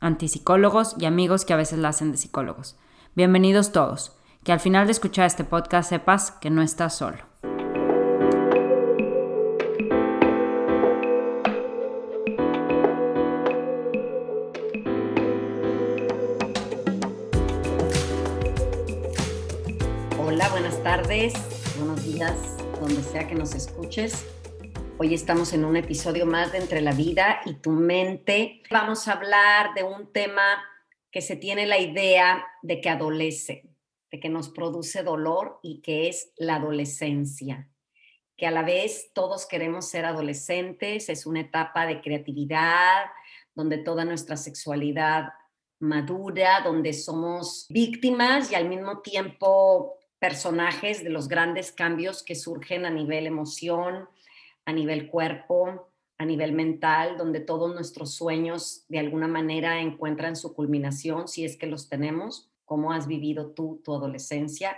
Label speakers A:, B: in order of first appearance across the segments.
A: antipsicólogos y amigos que a veces la hacen de psicólogos. Bienvenidos todos. Que al final de escuchar este podcast sepas que no estás solo.
B: Hola, buenas tardes, buenos días, donde sea que nos escuches. Hoy estamos en un episodio más de Entre la vida y tu mente. Vamos a hablar de un tema que se tiene la idea de que adolece, de que nos produce dolor y que es la adolescencia. Que a la vez todos queremos ser adolescentes, es una etapa de creatividad, donde toda nuestra sexualidad madura, donde somos víctimas y al mismo tiempo personajes de los grandes cambios que surgen a nivel emoción, a nivel cuerpo, a nivel mental, donde todos nuestros sueños de alguna manera encuentran su culminación, si es que los tenemos. ¿Cómo has vivido tú tu adolescencia?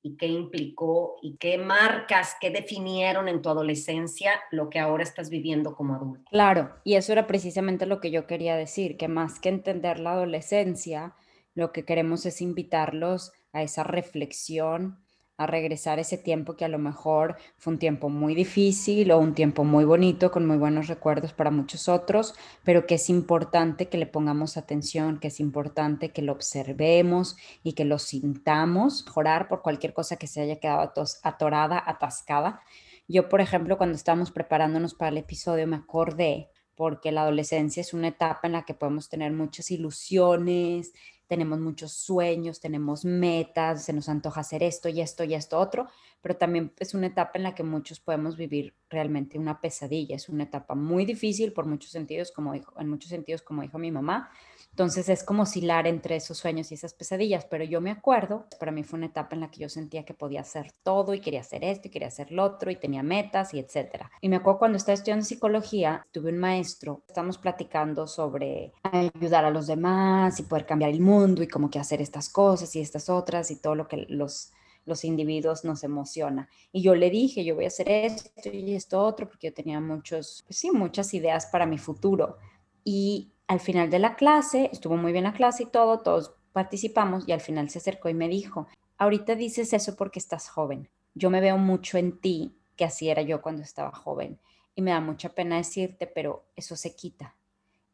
B: ¿Y qué implicó y qué marcas, qué definieron en tu adolescencia lo que ahora estás viviendo como adulto?
A: Claro, y eso era precisamente lo que yo quería decir, que más que entender la adolescencia, lo que queremos es invitarlos a esa reflexión, a regresar ese tiempo que a lo mejor fue un tiempo muy difícil o un tiempo muy bonito, con muy buenos recuerdos para muchos otros, pero que es importante que le pongamos atención, que es importante que lo observemos y que lo sintamos, mejorar por cualquier cosa que se haya quedado atorada, atascada. Yo, por ejemplo, cuando estábamos preparándonos para el episodio, me acordé porque la adolescencia es una etapa en la que podemos tener muchas ilusiones, tenemos muchos sueños, tenemos metas, se nos antoja hacer esto y esto y esto otro, pero también es una etapa en la que muchos podemos vivir realmente una pesadilla, es una etapa muy difícil por muchos sentidos, como dijo, en muchos sentidos, como dijo mi mamá, entonces es como oscilar entre esos sueños y esas pesadillas, pero yo me acuerdo, para mí fue una etapa en la que yo sentía que podía hacer todo y quería hacer esto y quería hacer lo otro y tenía metas y etcétera. Y me acuerdo cuando estaba estudiando psicología, tuve un maestro, estamos platicando sobre ayudar a los demás y poder cambiar el mundo y cómo que hacer estas cosas y estas otras y todo lo que los los individuos nos emociona. Y yo le dije, yo voy a hacer esto y esto otro, porque yo tenía muchos, pues sí, muchas ideas para mi futuro. Y al final de la clase, estuvo muy bien la clase y todo, todos participamos y al final se acercó y me dijo, ahorita dices eso porque estás joven. Yo me veo mucho en ti, que así era yo cuando estaba joven. Y me da mucha pena decirte, pero eso se quita.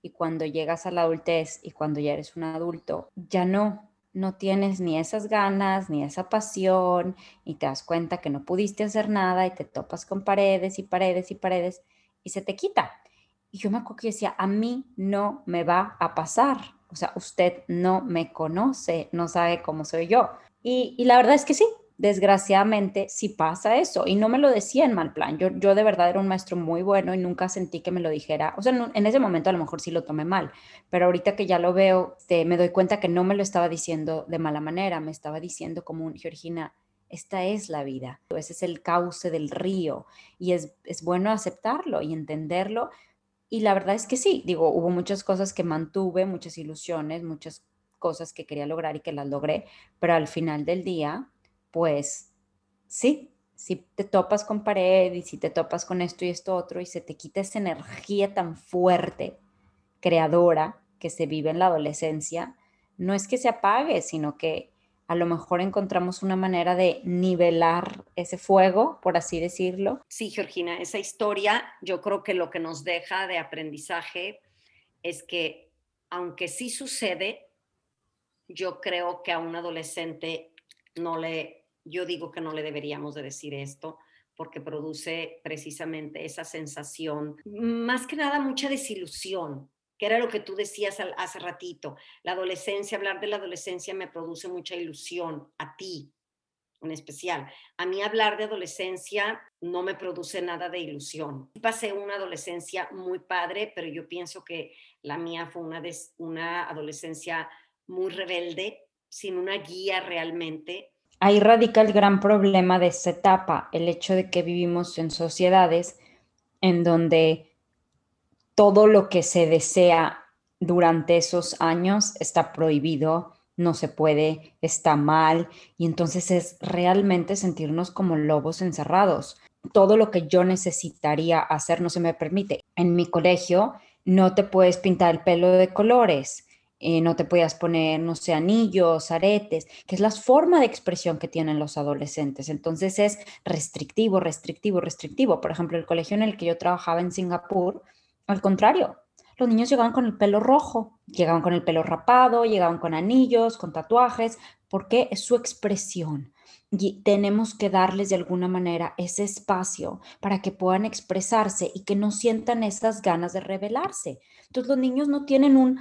A: Y cuando llegas a la adultez y cuando ya eres un adulto, ya no, no tienes ni esas ganas, ni esa pasión, y te das cuenta que no pudiste hacer nada y te topas con paredes y paredes y paredes y se te quita. Y yo me acuerdo que decía, a mí no me va a pasar. O sea, usted no me conoce, no sabe cómo soy yo. Y, la verdad es que sí, desgraciadamente sí pasa eso. Y no me lo decía en mal plan. Yo, yo de verdad era un maestro muy bueno y nunca sentí que me lo dijera. O sea, en ese momento a lo mejor sí lo tomé mal, pero ahorita que ya lo veo, este, me doy cuenta que no me lo estaba diciendo de mala manera, me estaba diciendo como un, Georgina, esta es la vida, ese es el cauce del río y es, es bueno aceptarlo y entenderlo y la verdad es que sí, digo, hubo muchas cosas que mantuve, muchas ilusiones, muchas cosas que quería lograr y que las logré, pero al final del día, pues sí, si te topas con pared y si te topas con esto y esto otro y se te quita esa energía tan fuerte, creadora, que se vive en la adolescencia, no es que se apague, sino que a lo mejor encontramos una manera de nivelar ese fuego, por así decirlo.
B: Sí, Georgina, esa historia yo creo que lo que nos deja de aprendizaje es que aunque sí sucede, yo creo que a un adolescente no le, yo digo que no le deberíamos de decir esto porque produce precisamente esa sensación, más que nada mucha desilusión, que era lo que tú decías hace ratito. La adolescencia, hablar de la adolescencia me produce mucha ilusión a ti en especial. A mí hablar de adolescencia no me produce nada de ilusión. Pasé una adolescencia muy padre, pero yo pienso que la mía fue una, una adolescencia muy rebelde, sin una guía realmente.
A: Ahí radica el gran problema de esta etapa, el hecho de que vivimos en sociedades en donde todo lo que se desea durante esos años está prohibido, no se puede, está mal, y entonces es realmente sentirnos como lobos encerrados. Todo lo que yo necesitaría hacer no se me permite. En mi colegio no te puedes pintar el pelo de colores, eh, no te puedes poner, no sé, anillos, aretes, que es la forma de expresión que tienen los adolescentes. Entonces es restrictivo, restrictivo, restrictivo. Por ejemplo, el colegio en el que yo trabajaba en Singapur, al contrario, los niños llegaban con el pelo rojo, llegaban con el pelo rapado, llegaban con anillos, con tatuajes, porque es su expresión. Y tenemos que darles de alguna manera ese espacio para que puedan expresarse y que no sientan esas ganas de rebelarse. Entonces los niños no tienen un,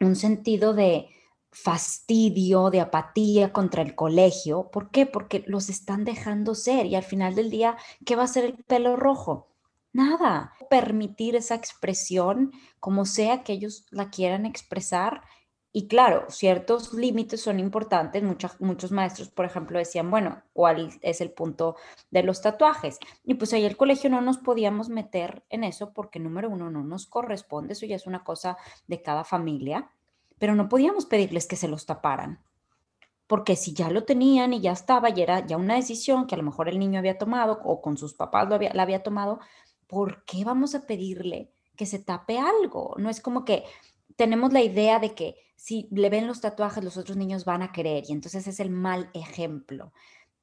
A: un sentido de fastidio, de apatía contra el colegio. ¿Por qué? Porque los están dejando ser y al final del día, ¿qué va a ser el pelo rojo? Nada. Permitir esa expresión como sea que ellos la quieran expresar. Y claro, ciertos límites son importantes. Muchos, muchos maestros, por ejemplo, decían, bueno, ¿cuál es el punto de los tatuajes? Y pues ahí el colegio no nos podíamos meter en eso porque número uno no nos corresponde, eso ya es una cosa de cada familia, pero no podíamos pedirles que se los taparan. Porque si ya lo tenían y ya estaba y era ya una decisión que a lo mejor el niño había tomado o con sus papás lo había, la había tomado, ¿por qué vamos a pedirle que se tape algo? No es como que tenemos la idea de que si le ven los tatuajes los otros niños van a querer y entonces es el mal ejemplo.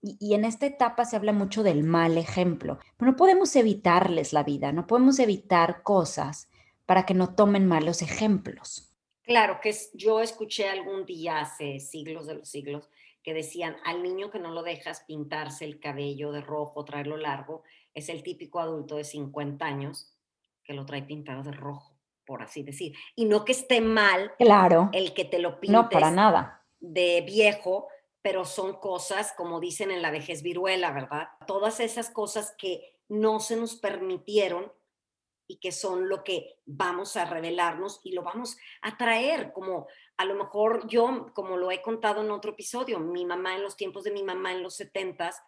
A: Y, en esta etapa se habla mucho del mal ejemplo, pero no podemos evitarles la vida, no podemos evitar cosas para que no tomen malos ejemplos.
B: Claro, que yo escuché algún día hace siglos de los siglos que decían al niño que no lo dejas pintarse el cabello de rojo, traerlo largo, es el típico adulto de 50 años que lo trae pintado de rojo, por así decir. Y no que esté mal
A: claro.
B: el que te lo pintes
A: no, para nada.
B: de viejo, pero son cosas, como dicen en la vejez viruela, ¿verdad? Todas esas cosas que no se nos permitieron y que son lo que vamos a revelarnos y lo vamos a traer, como a lo mejor yo, como lo he contado en otro episodio, mi mamá en los tiempos de mi mamá en los setentas,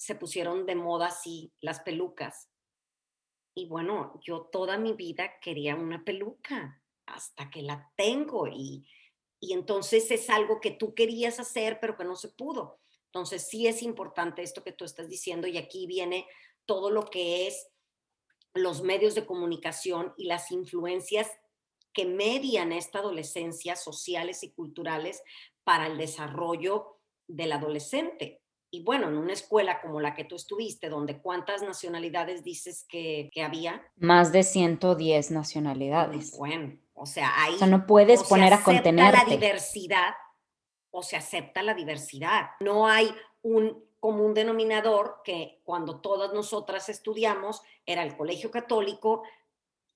B: se pusieron de moda así las pelucas. Y bueno, yo toda mi vida quería una peluca hasta que la tengo y, y entonces es algo que tú querías hacer pero que no se pudo. Entonces sí es importante esto que tú estás diciendo y aquí viene todo lo que es los medios de comunicación y las influencias que median esta adolescencia sociales y culturales para el desarrollo del adolescente. Y bueno, en una escuela como la que tú estuviste, donde cuántas nacionalidades dices que, había?
A: Más de 110 nacionalidades.
B: Bueno, o sea, ahí...
A: O sea, no puedes poner a contenerte.
B: la diversidad o se acepta la diversidad. No hay un común denominador que cuando todas nosotras estudiamos era el colegio católico,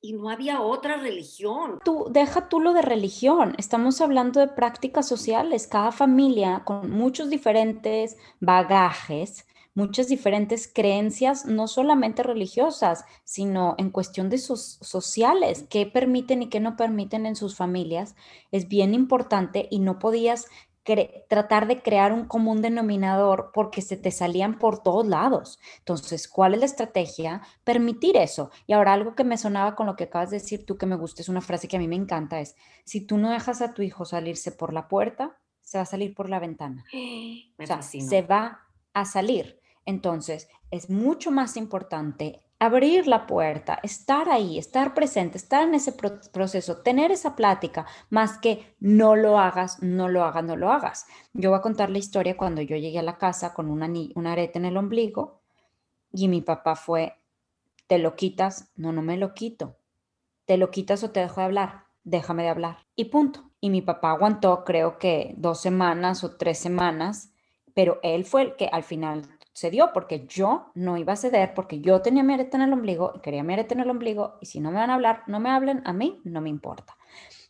B: y no había otra religión.
A: Tú, deja tú lo de religión, estamos hablando de prácticas sociales, cada familia con muchos diferentes bagajes, muchas diferentes creencias, no solamente religiosas, sino en cuestión de sus sociales, qué permiten y qué no permiten en sus familias, es bien importante y no podías tratar de crear un común denominador porque se te salían por todos lados. Entonces, ¿cuál es la estrategia? Permitir eso. Y ahora algo que me sonaba con lo que acabas de decir tú que me gusta, es una frase que a mí me encanta, es, si tú no dejas a tu hijo salirse por la puerta, se va a salir por la ventana. o sea, se va a salir. Entonces, es mucho más importante abrir la puerta, estar ahí, estar presente, estar en ese proceso, tener esa plática, más que no lo hagas, no lo hagas, no lo hagas. Yo voy a contar la historia cuando yo llegué a la casa con una, una arete en el ombligo y mi papá fue, ¿te lo quitas? No, no me lo quito. ¿Te lo quitas o te dejo de hablar? déjame de hablar y punto. Y mi papá aguantó creo que dos semanas o tres semanas, pero él fue el que al final cedió porque yo no iba a ceder porque yo tenía mi arete en el ombligo y quería mi arete en el ombligo y si no me van a hablar, no me hablen, a mí no me importa.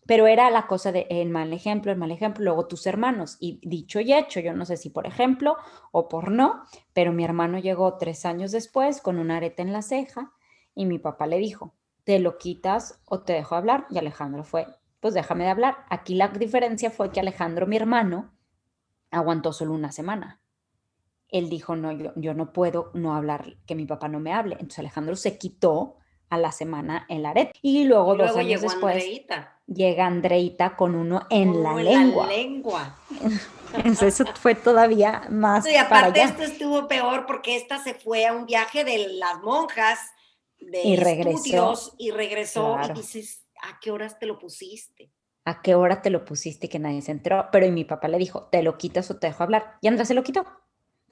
A: Pero era la cosa de el mal ejemplo, el mal ejemplo, luego tus hermanos. Y dicho y hecho, yo no sé si por ejemplo o por no, pero mi hermano llegó tres años después con un arete en la ceja y mi papá le dijo, te lo quitas o te dejo hablar. Y Alejandro fue, pues déjame de hablar. Aquí la diferencia fue que Alejandro, mi hermano, aguantó solo una semana. Él dijo, no, yo, yo no puedo no hablar, que mi papá no me hable. Entonces Alejandro se quitó a la semana el arete. Y luego, dos años después llega Andreita con uno en la lengua.
B: La lengua.
A: eso fue todavía más.
B: Y aparte esto estuvo peor porque esta se fue a un viaje de las monjas de y regresó, y regresó y dices, ¿a qué horas te lo pusiste?
A: ¿A qué hora te lo pusiste que nadie se enteró? Pero y mi papá le dijo, ¿te lo quitas o te dejo hablar? Y Andrés se lo quitó.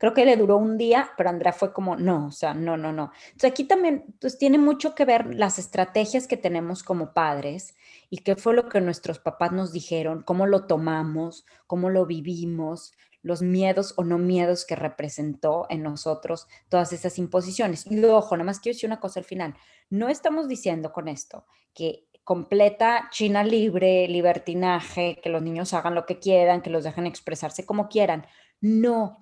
A: Creo que le duró un día, pero Andrea fue como, no, o sea, no, no, no. Entonces aquí también pues, tiene mucho que ver las estrategias que tenemos como padres y qué fue lo que nuestros papás nos dijeron, cómo lo tomamos, cómo lo vivimos, los miedos o no miedos que representó en nosotros todas esas imposiciones. Y ojo, nada más quiero decir una cosa al final. No estamos diciendo con esto que completa China libre, libertinaje, que los niños hagan lo que quieran, que los dejen expresarse como quieran. No,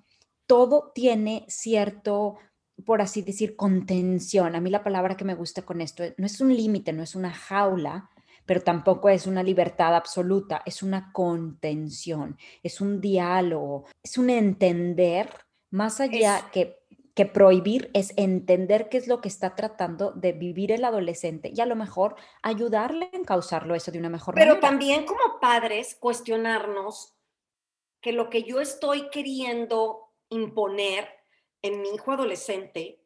A: todo tiene cierto, por así decir, contención. A mí la palabra que me gusta con esto no es un límite, no es una jaula, pero tampoco es una libertad absoluta, es una contención, es un diálogo, es un entender, más allá que, que prohibir, es entender qué es lo que está tratando de vivir el adolescente y a lo mejor ayudarle a encauzarlo eso de una mejor
B: manera.
A: Pero
B: también como padres cuestionarnos que lo que yo estoy queriendo imponer en mi hijo adolescente,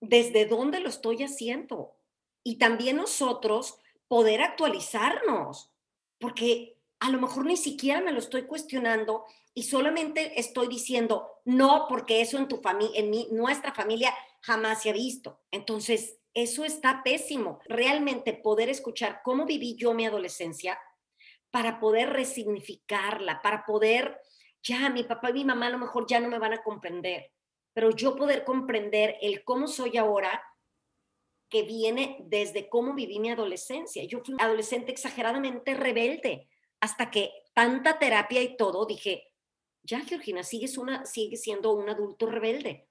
B: desde dónde lo estoy haciendo. Y también nosotros poder actualizarnos, porque a lo mejor ni siquiera me lo estoy cuestionando y solamente estoy diciendo no porque eso en tu familia, en mi, nuestra familia jamás se ha visto. Entonces, eso está pésimo. Realmente poder escuchar cómo viví yo mi adolescencia para poder resignificarla, para poder ya mi papá y mi mamá a lo mejor ya no me van a comprender, pero yo poder comprender el cómo soy ahora que viene desde cómo viví mi adolescencia. Yo fui adolescente exageradamente rebelde hasta que tanta terapia y todo dije, ya Georgina, sigues una, sigue siendo un adulto rebelde.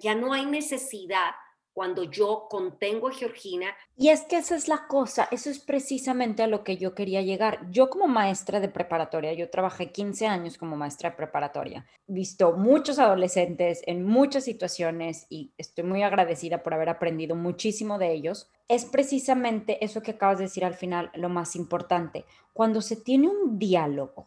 B: Ya no hay necesidad cuando yo contengo a Georgina.
A: Y es que esa es la cosa, eso es precisamente a lo que yo quería llegar. Yo como maestra de preparatoria, yo trabajé 15 años como maestra de preparatoria, visto muchos adolescentes en muchas situaciones y estoy muy agradecida por haber aprendido muchísimo de ellos. Es precisamente eso que acabas de decir al final lo más importante. Cuando se tiene un diálogo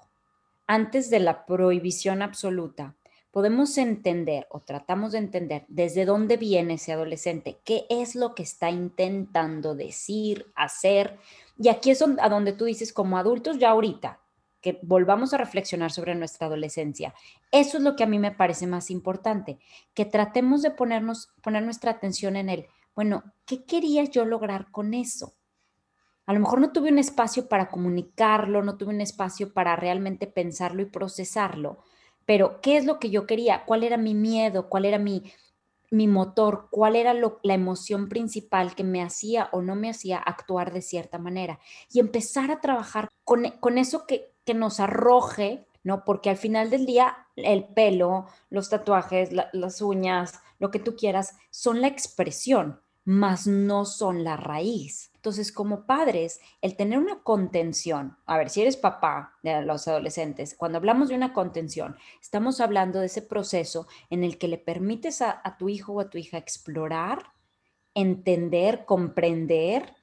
A: antes de la prohibición absoluta, podemos entender o tratamos de entender desde dónde viene ese adolescente, qué es lo que está intentando decir, hacer. Y aquí es a donde tú dices, como adultos ya ahorita, que volvamos a reflexionar sobre nuestra adolescencia. Eso es lo que a mí me parece más importante, que tratemos de ponernos, poner nuestra atención en él. Bueno, ¿qué quería yo lograr con eso? A lo mejor no tuve un espacio para comunicarlo, no tuve un espacio para realmente pensarlo y procesarlo, pero ¿qué es lo que yo quería? ¿Cuál era mi miedo? ¿Cuál era mi, mi motor? ¿Cuál era la emoción principal que me hacía o no me hacía actuar de cierta manera? Y empezar a trabajar con, con eso que, que nos arroje, ¿no? Porque al final del día el pelo, los tatuajes, las uñas, lo que tú quieras, son la expresión, mas no son la raíz. Entonces, como padres, el tener una contención, a ver, si eres papá de los adolescentes, cuando hablamos de una contención, estamos hablando de ese proceso en el que le permites a, tu hijo o a tu hija explorar, entender, comprender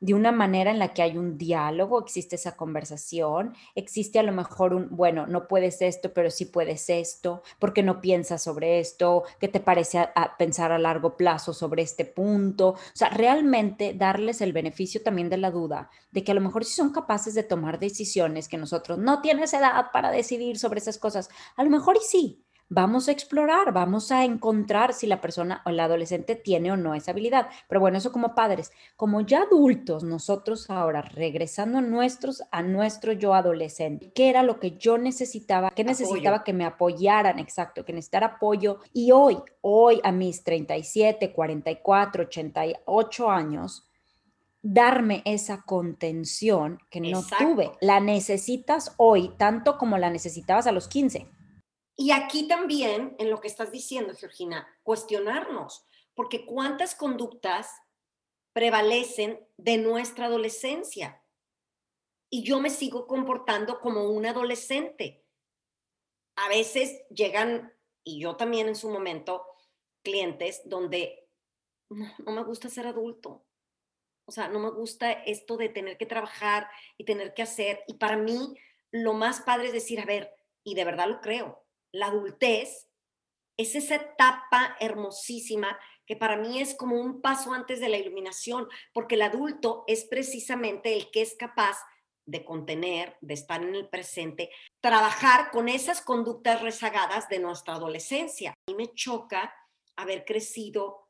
A: de una manera en la que hay un diálogo, existe esa conversación, existe a lo mejor un, bueno, no puedes esto, pero sí puedes esto, porque no piensas sobre esto, qué te parece pensar a largo plazo sobre este punto, o sea, realmente darles el beneficio también de la duda, de que a lo mejor si son capaces de tomar decisiones que nosotros no tienes edad para decidir sobre esas cosas, a lo mejor y sí, vamos a explorar, vamos a encontrar si la persona o el adolescente tiene o no esa habilidad. Pero bueno, eso como padres, como ya adultos, nosotros ahora regresando a nuestros a nuestro yo adolescente, ¿qué era lo que yo necesitaba? ¿Qué necesitaba que me apoyaran? Exacto, que necesitara apoyo. Y hoy, hoy a mis 37, 44, 88 años, darme esa contención que no tuve. La necesitas hoy tanto como la necesitabas a los 15.
B: Y aquí también, en lo que estás diciendo, Georgina, cuestionarnos, porque cuántas conductas prevalecen de nuestra adolescencia. Y yo me sigo comportando como un adolescente. A veces llegan, y yo también en su momento, clientes donde no, no me gusta ser adulto o sea, no me gusta esto de tener que trabajar y tener que hacer. Y para mí, lo más padre es decir, a ver, y de verdad lo creo, la adultez es esa etapa hermosísima que para mí es como un paso antes de la iluminación, porque el adulto es precisamente el que es capaz de contener, de estar en el presente, trabajar con esas conductas rezagadas de nuestra adolescencia. A mí me choca haber crecido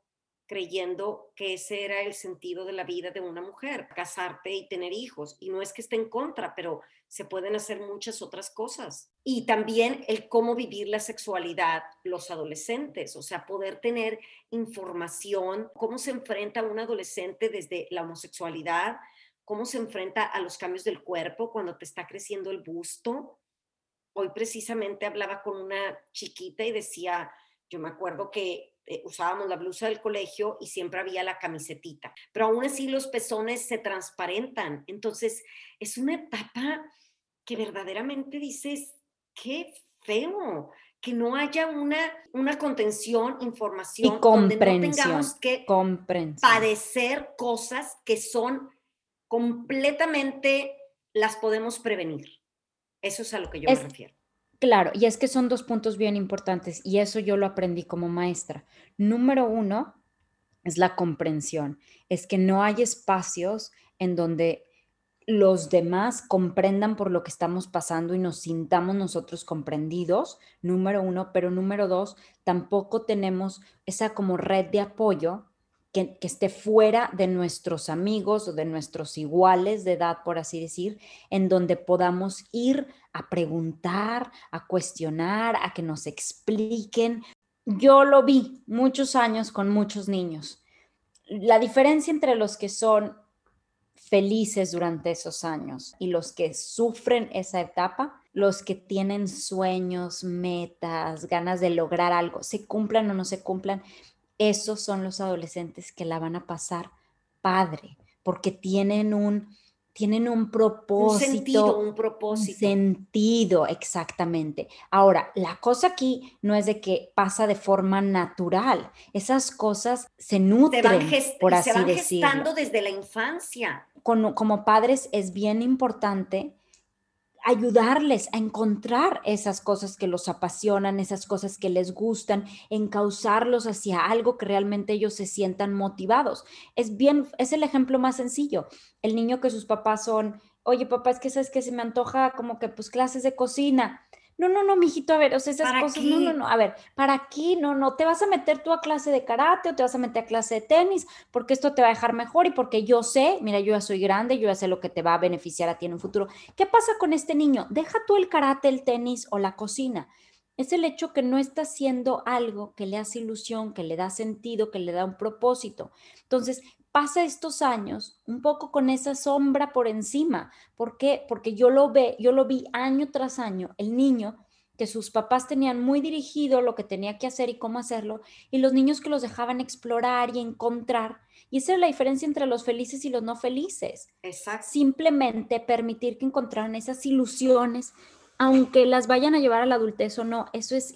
B: creyendo que ese era el sentido de la vida de una mujer, casarte y tener hijos. Y no es que esté en contra, pero se pueden hacer muchas otras cosas. Y también el cómo vivir la sexualidad los adolescentes, o sea, poder tener información, cómo se enfrenta un adolescente desde la homosexualidad, cómo se enfrenta a los cambios del cuerpo cuando te está creciendo el busto. Hoy precisamente hablaba con una chiquita y decía, yo me acuerdo que eh, usábamos la blusa del colegio y siempre había la camisetita, pero aún así los pezones se transparentan. Entonces, es una etapa que verdaderamente dices, qué feo, que no haya una, una contención, información,
A: y donde no tengamos
B: que padecer cosas que son completamente, las podemos prevenir. Eso es a lo que yo me refiero.
A: Claro, y es que son dos puntos bien importantes y eso yo lo aprendí como maestra. Número uno es la comprensión, es que no hay espacios en donde los demás comprendan por lo que estamos pasando y nos sintamos nosotros comprendidos, número uno, pero número dos, tampoco tenemos esa como red de apoyo que, esté fuera de nuestros amigos o de nuestros iguales de edad, por así decir, en donde podamos ir a preguntar, a cuestionar, a que nos expliquen. Yo lo vi muchos años con muchos niños. La diferencia entre los que son felices durante esos años y los que sufren esa etapa, los que tienen sueños, metas, ganas de lograr algo, se cumplan o no se cumplan, esos son los adolescentes que la van a pasar padre, porque tienen un, tienen un propósito. Un
B: sentido, un propósito.
A: sentido, exactamente. Ahora, la cosa aquí no es de que pasa de forma natural. Esas cosas se nutren, por así se van gestando
B: desde la infancia.
A: como padres es bien importante ayudarles a encontrar esas cosas que los apasionan, esas cosas que les gustan, encauzarlos hacia algo que realmente ellos se sientan motivados. Es bien, es el ejemplo más sencillo. El niño que sus papás son, oye papá, es que sabes que se me antoja como que pues clases de cocina no, no, no, mijito, a ver, o sea, esas cosas, no, no, no, a ver, ¿para aquí, No, no, te vas a meter tú a clase de karate o te vas a meter a clase de tenis, porque esto te va a dejar mejor y porque yo sé, mira, yo ya soy grande, yo ya sé lo que te va a beneficiar a ti en un futuro. ¿Qué pasa con este niño? Deja tú el karate, el tenis o la cocina. Es el hecho que no está haciendo algo que le hace ilusión, que le da sentido, que le da un propósito. Entonces, pasa estos años un poco con esa sombra por encima. ¿Por qué? Porque yo lo ve, yo lo vi año tras año, el niño que sus papás tenían muy dirigido lo que tenía que hacer y cómo hacerlo, y los niños que los dejaban explorar y encontrar. Y esa es la diferencia entre los felices y los no felices.
B: Exacto.
A: Simplemente permitir que encontraran esas ilusiones, aunque las vayan a llevar a la adultez o no, eso es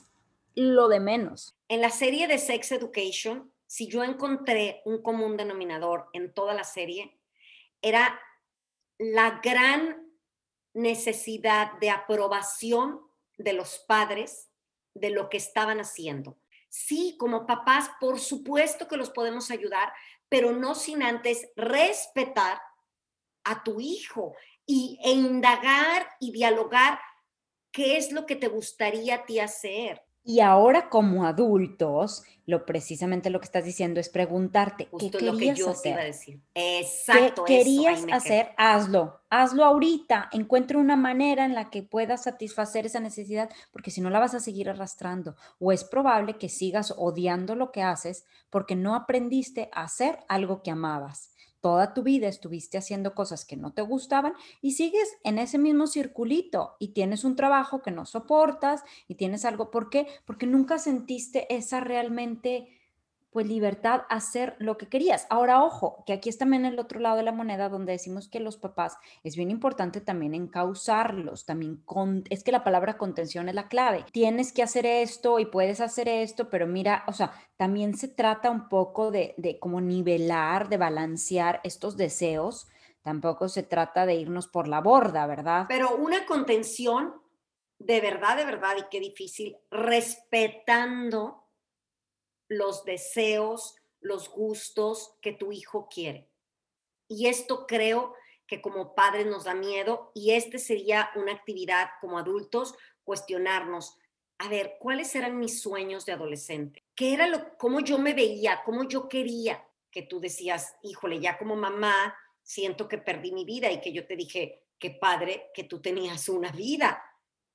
A: lo de menos.
B: En la serie de Sex Education, si yo encontré un común denominador en toda la serie, era la gran necesidad de aprobación de los padres de lo que estaban haciendo. Sí, como papás, por supuesto que los podemos ayudar, pero no sin antes respetar a tu hijo y, e indagar y dialogar qué es lo que te gustaría a ti hacer
A: Y ahora como adultos, lo precisamente lo que estás diciendo es preguntarte, ¿qué querías lo que yo hacer?
B: iba a decir. Exacto.
A: ¿Qué querías hacer? Hazlo. Hazlo ahorita. Encuentra una manera en la que puedas satisfacer esa necesidad, porque si no la vas a seguir arrastrando. O es probable que sigas odiando lo que haces porque no aprendiste a hacer algo que amabas toda tu vida estuviste haciendo cosas que no te gustaban y sigues en ese mismo circulito y tienes un trabajo que no soportas y tienes algo. ¿Por qué? Porque nunca sentiste esa realmente pues libertad hacer lo que querías. Ahora, ojo, que aquí es también el otro lado de la moneda donde decimos que los papás es bien importante también encauzarlos, también con, es que la palabra contención es la clave. Tienes que hacer esto y puedes hacer esto, pero mira, o sea, también se trata un poco de, de como nivelar, de balancear estos deseos. Tampoco se trata de irnos por la borda, ¿verdad?
B: Pero una contención de verdad, de verdad, y qué difícil, respetando los deseos, los gustos que tu hijo quiere. Y esto creo que como padres nos da miedo y este sería una actividad como adultos, cuestionarnos, a ver, ¿cuáles eran mis sueños de adolescente? ¿Qué era lo, cómo yo me veía, cómo yo quería? Que tú decías, híjole, ya como mamá siento que perdí mi vida y que yo te dije, qué padre que tú tenías una vida.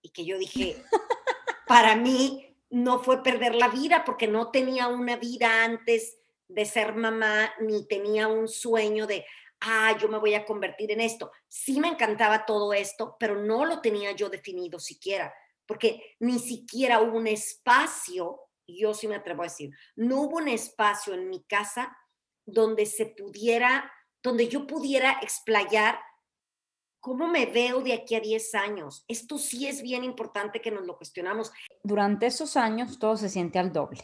B: Y que yo dije, para mí no fue perder la vida porque no tenía una vida antes de ser mamá, ni tenía un sueño de, ah, yo me voy a convertir en esto. Sí me encantaba todo esto, pero no lo tenía yo definido siquiera, porque ni siquiera hubo un espacio, yo sí me atrevo a decir, no hubo un espacio en mi casa donde se pudiera, donde yo pudiera explayar ¿Cómo me veo de aquí a 10 años? Esto sí es bien importante que nos lo cuestionamos.
A: Durante esos años todo se siente al doble.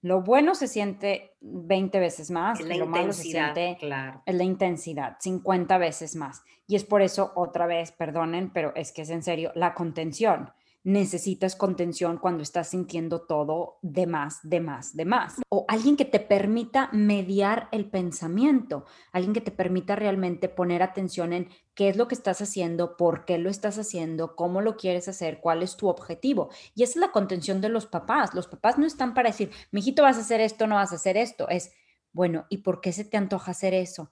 A: Lo bueno se siente 20 veces más,
B: la
A: lo malo se siente
B: claro.
A: es la intensidad, 50 veces más. Y es por eso, otra vez, perdonen, pero es que es en serio, la contención necesitas contención cuando estás sintiendo todo de más, de más, de más. O alguien que te permita mediar el pensamiento, alguien que te permita realmente poner atención en qué es lo que estás haciendo, por qué lo estás haciendo, cómo lo quieres hacer, cuál es tu objetivo. Y esa es la contención de los papás. Los papás no están para decir, mijito, vas a hacer esto, no vas a hacer esto. Es, bueno, ¿y por qué se te antoja hacer eso?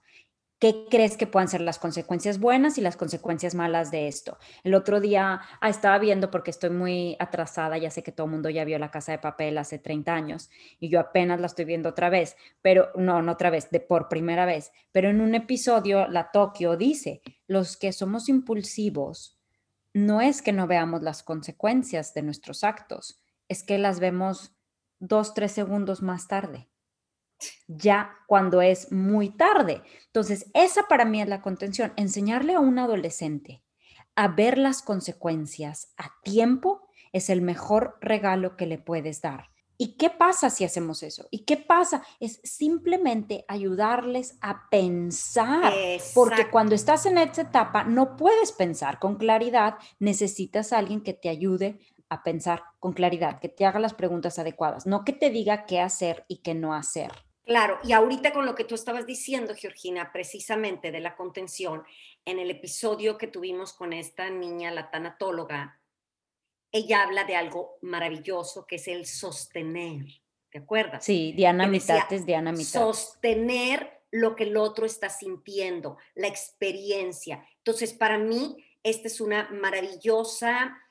A: ¿Qué crees que puedan ser las consecuencias buenas y las consecuencias malas de esto? El otro día ah, estaba viendo, porque estoy muy atrasada, ya sé que todo el mundo ya vio La Casa de Papel hace 30 años y yo apenas la estoy viendo otra vez, pero no, no otra vez, de por primera vez. Pero en un episodio, la Tokio dice, los que somos impulsivos, no es que no veamos las consecuencias de nuestros actos, es que las vemos dos, tres segundos más tarde ya cuando es muy tarde. Entonces, esa para mí es la contención, enseñarle a un adolescente a ver las consecuencias a tiempo es el mejor regalo que le puedes dar. ¿Y qué pasa si hacemos eso? ¿Y qué pasa? Es simplemente ayudarles a pensar, porque cuando estás en esta etapa no puedes pensar con claridad, necesitas a alguien que te ayude a pensar con claridad, que te haga las preguntas adecuadas, no que te diga qué hacer y qué no hacer.
B: Claro, y ahorita con lo que tú estabas diciendo, Georgina, precisamente de la contención, en el episodio que tuvimos con esta niña, la tanatóloga, ella habla de algo maravilloso que es el sostener, ¿te acuerdas?
A: Sí, Diana Mitates, Diana Mitates.
B: Sostener lo que el otro está sintiendo, la experiencia. Entonces, para mí, esta es una maravillosa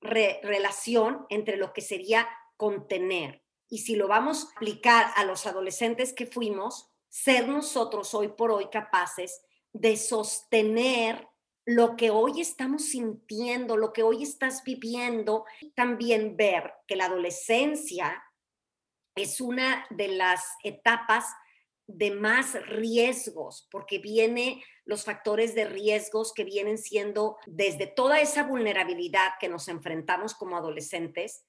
B: relación entre lo que sería contener y si lo vamos a aplicar a los adolescentes que fuimos, ser nosotros hoy por hoy capaces de sostener lo que hoy estamos sintiendo, lo que hoy estás viviendo, también ver que la adolescencia es una de las etapas de más riesgos, porque viene los factores de riesgos que vienen siendo desde toda esa vulnerabilidad que nos enfrentamos como adolescentes,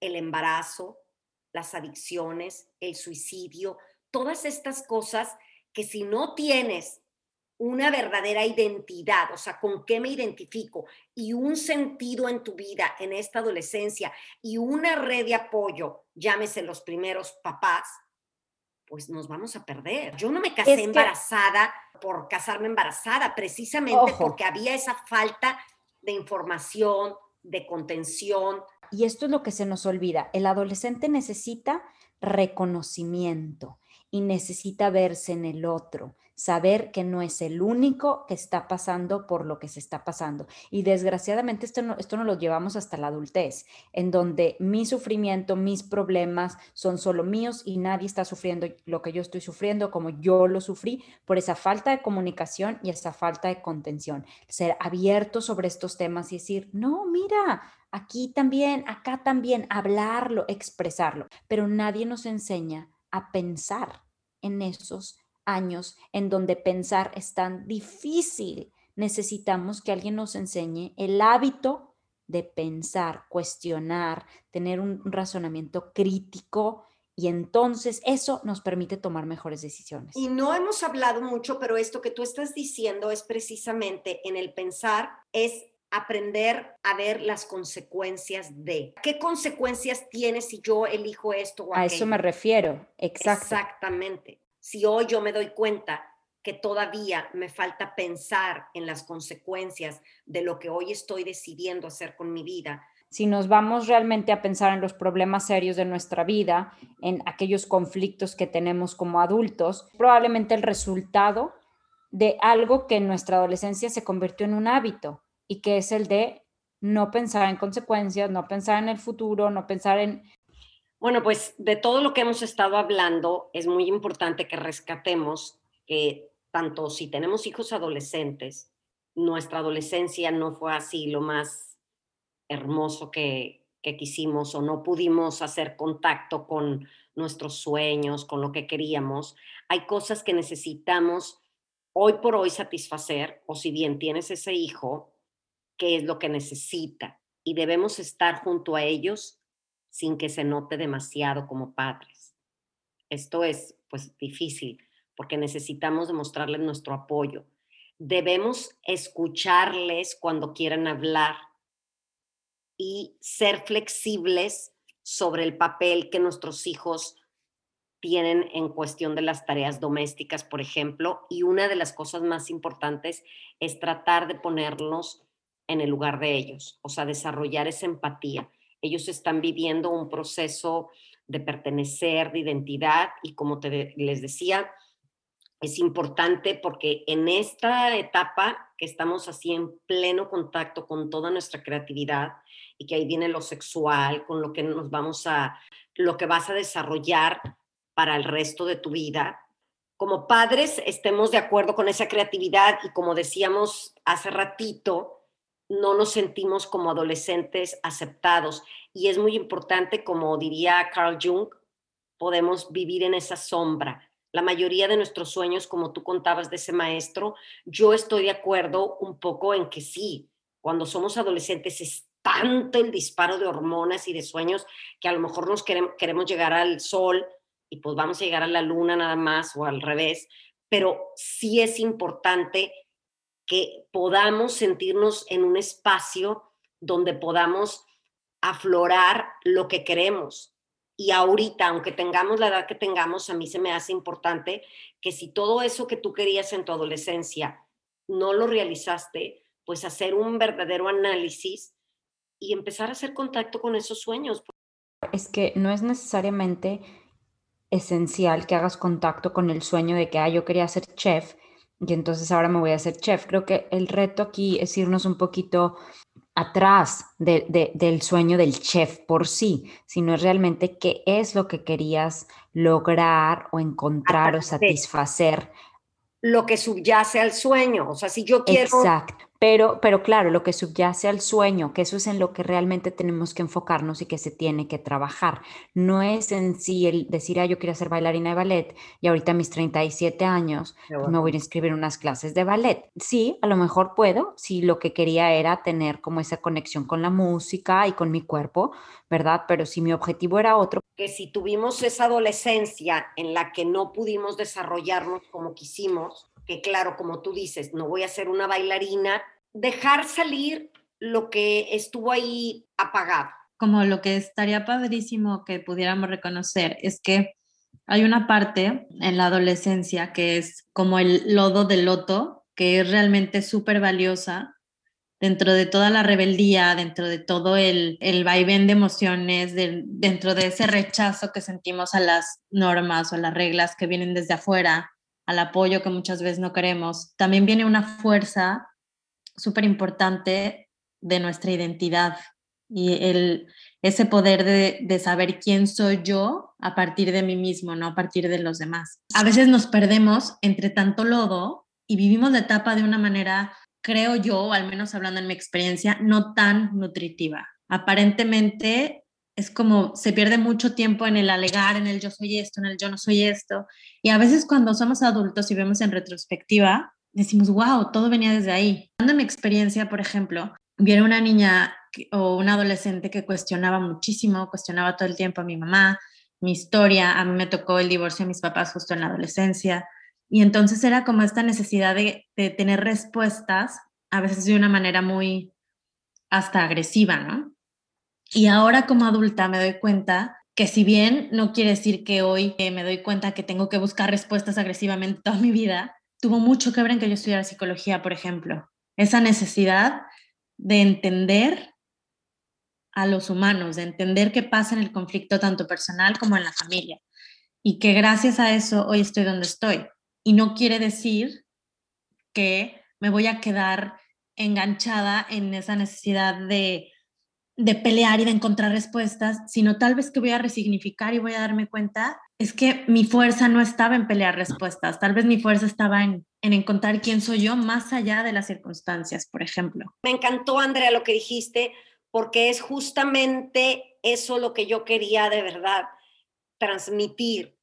B: el embarazo, las adicciones, el suicidio, todas estas cosas que si no tienes una verdadera identidad, o sea, con qué me identifico y un sentido en tu vida en esta adolescencia y una red de apoyo, llámese los primeros papás, pues nos vamos a perder. Yo no me casé embarazada por casarme embarazada, precisamente porque había esa falta de información, de contención.
A: Y esto es lo que se nos olvida. El adolescente necesita reconocimiento y necesita verse en el otro, saber que no es el único que está pasando por lo que se está pasando. Y desgraciadamente esto no, esto no lo llevamos hasta la adultez, en donde mi sufrimiento, mis problemas son solo míos y nadie está sufriendo lo que yo estoy sufriendo como yo lo sufrí por esa falta de comunicación y esa falta de contención. Ser abierto sobre estos temas y decir, no, mira, aquí también, acá también, hablarlo, expresarlo, pero nadie nos enseña a pensar en esos años en donde pensar es tan difícil. Necesitamos que alguien nos enseñe el hábito de pensar, cuestionar, tener un razonamiento crítico y entonces eso nos permite tomar mejores decisiones.
B: Y no hemos hablado mucho, pero esto que tú estás diciendo es precisamente en el pensar, es aprender a ver las consecuencias de. ¿Qué consecuencias tiene si yo elijo esto o
A: A eso me refiero,
B: Exactamente si hoy yo me doy cuenta que todavía me falta pensar en las consecuencias de lo que hoy estoy decidiendo hacer con mi vida.
A: Si nos vamos realmente a pensar en los problemas serios de nuestra vida, en aquellos conflictos que tenemos como adultos, probablemente el resultado de algo que en nuestra adolescencia se convirtió en un hábito y que es el de no pensar en consecuencias, no pensar en el futuro, no pensar en
B: bueno, pues de todo lo que hemos estado hablando, es muy importante que rescatemos que tanto si tenemos hijos adolescentes, nuestra adolescencia no fue así lo más hermoso que, que quisimos o no pudimos hacer contacto con nuestros sueños, con lo que queríamos. Hay cosas que necesitamos hoy por hoy satisfacer o si bien tienes ese hijo, qué es lo que necesita y debemos estar junto a ellos sin que se note demasiado como padres. Esto es pues difícil porque necesitamos demostrarles nuestro apoyo. Debemos escucharles cuando quieran hablar y ser flexibles sobre el papel que nuestros hijos tienen en cuestión de las tareas domésticas, por ejemplo, y una de las cosas más importantes es tratar de ponerlos en el lugar de ellos, o sea, desarrollar esa empatía. Ellos están viviendo un proceso de pertenecer, de identidad y como te, les decía, es importante porque en esta etapa que estamos así en pleno contacto con toda nuestra creatividad y que ahí viene lo sexual, con lo que nos vamos a, lo que vas a desarrollar para el resto de tu vida, como padres estemos de acuerdo con esa creatividad y como decíamos hace ratito, no nos sentimos como adolescentes aceptados. Y es muy importante, como diría Carl Jung, podemos vivir en esa sombra. La mayoría de nuestros sueños, como tú contabas de ese maestro, yo estoy de acuerdo un poco en que sí, cuando somos adolescentes es tanto el disparo de hormonas y de sueños que a lo mejor nos queremos, queremos llegar al sol y pues vamos a llegar a la luna nada más o al revés, pero sí es importante que podamos sentirnos en un espacio donde podamos aflorar lo que queremos. Y ahorita, aunque tengamos la edad que tengamos, a mí se me hace importante que si todo eso que tú querías en tu adolescencia no lo realizaste, pues hacer un verdadero análisis y empezar a hacer contacto con esos sueños.
A: Es que no es necesariamente esencial que hagas contacto con el sueño de que, ah, yo quería ser chef y entonces ahora me voy a hacer chef. Creo que el reto aquí es irnos un poquito atrás del sueño del chef por sí, sino realmente qué es lo que querías lograr o encontrar o satisfacer.
B: Lo que subyace al sueño, o sea, si yo quiero...
A: Exacto. Pero, pero claro, lo que subyace al sueño, que eso es en lo que realmente tenemos que enfocarnos y que se tiene que trabajar. No es en sí el decir, ah, yo quiero ser bailarina de ballet y ahorita a mis 37 años pues me voy a inscribir en unas clases de ballet. Sí, a lo mejor puedo, si lo que quería era tener como esa conexión con la música y con mi cuerpo, ¿verdad? Pero si mi objetivo era otro.
B: Que si tuvimos esa adolescencia en la que no pudimos desarrollarnos como quisimos, que claro, como tú dices, no voy a ser una bailarina, dejar salir lo que estuvo ahí apagado.
C: Como lo que estaría padrísimo que pudiéramos reconocer es que hay una parte en la adolescencia que es como el lodo del loto, que es realmente súper valiosa dentro de toda la rebeldía, dentro de todo el, el vaivén de emociones, dentro de ese rechazo que sentimos a las normas o las reglas que vienen desde afuera, al apoyo que muchas veces no queremos, también viene una fuerza súper importante de nuestra identidad y el, ese poder de, de, saber quién soy yo a partir de mí mismo, no a partir de los demás. A veces nos perdemos entre tanto lodo y vivimos la etapa de una manera creo yo, al menos hablando en mi experiencia, no tan nutritiva. Aparentemente es como se pierde mucho tiempo en el alegar, en el yo soy esto, en el yo no soy esto. Y a veces cuando somos adultos y vemos en retrospectiva, decimos, wow, todo venía desde ahí. Dando mi experiencia, por ejemplo, viene una niña o un adolescente que cuestionaba muchísimo, cuestionaba todo el tiempo a mi mamá, mi historia, a mí me tocó el divorcio de mis papás justo en la adolescencia, y entonces era como esta necesidad de, tener respuestas, a veces de una manera muy hasta agresiva, ¿no? Y ahora como adulta me doy cuenta que si bien no quiere decir que hoy me doy cuenta que tengo que buscar respuestas agresivamente toda mi vida, tuvo mucho que ver en que yo estudiara psicología, por ejemplo. Esa necesidad de entender a los humanos, de entender qué pasa en el conflicto tanto personal como en la familia. Y que gracias a eso hoy estoy donde estoy. Y no quiere decir que me voy a quedar enganchada en esa necesidad de, de pelear y de encontrar respuestas, sino tal vez que voy a resignificar y voy a darme cuenta es que mi fuerza no estaba en pelear respuestas, tal vez mi fuerza estaba en, en, encontrar quién soy yo más allá de las circunstancias, por ejemplo.
B: Me encantó, Andrea, lo que dijiste, porque es justamente eso lo que yo quería de verdad transmitir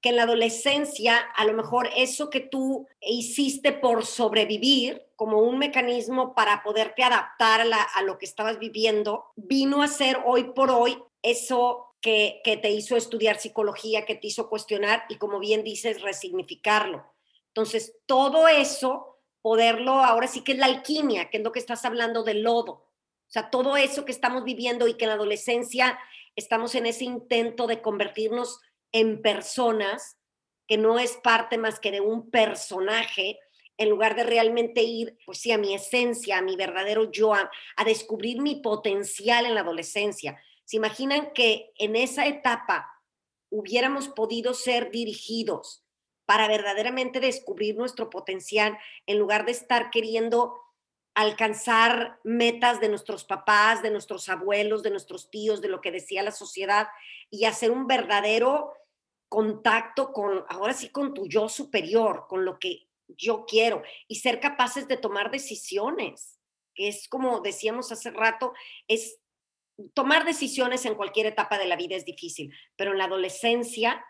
B: que en la adolescencia a lo mejor eso que tú hiciste por sobrevivir como un mecanismo para poderte adaptar a, lo que estabas viviendo, vino a ser hoy por hoy eso que, que te hizo estudiar psicología, que te hizo cuestionar y como bien dices, resignificarlo. Entonces, todo eso, poderlo, ahora sí que es la alquimia, que es lo que estás hablando del lodo. O sea, todo eso que estamos viviendo y que en la adolescencia estamos en ese intento de convertirnos en personas, que no es parte más que de un personaje, en lugar de realmente ir, pues sí, a mi esencia, a mi verdadero yo, a, descubrir mi potencial en la adolescencia. ¿Se imaginan que en esa etapa hubiéramos podido ser dirigidos para verdaderamente descubrir nuestro potencial en lugar de estar queriendo alcanzar metas de nuestros papás, de nuestros abuelos, de nuestros tíos, de lo que decía la sociedad y hacer un verdadero contacto con, ahora sí, con tu yo superior, con lo que yo quiero y ser capaces de tomar decisiones, que es como decíamos hace rato, es tomar decisiones en cualquier etapa de la vida es difícil, pero en la adolescencia,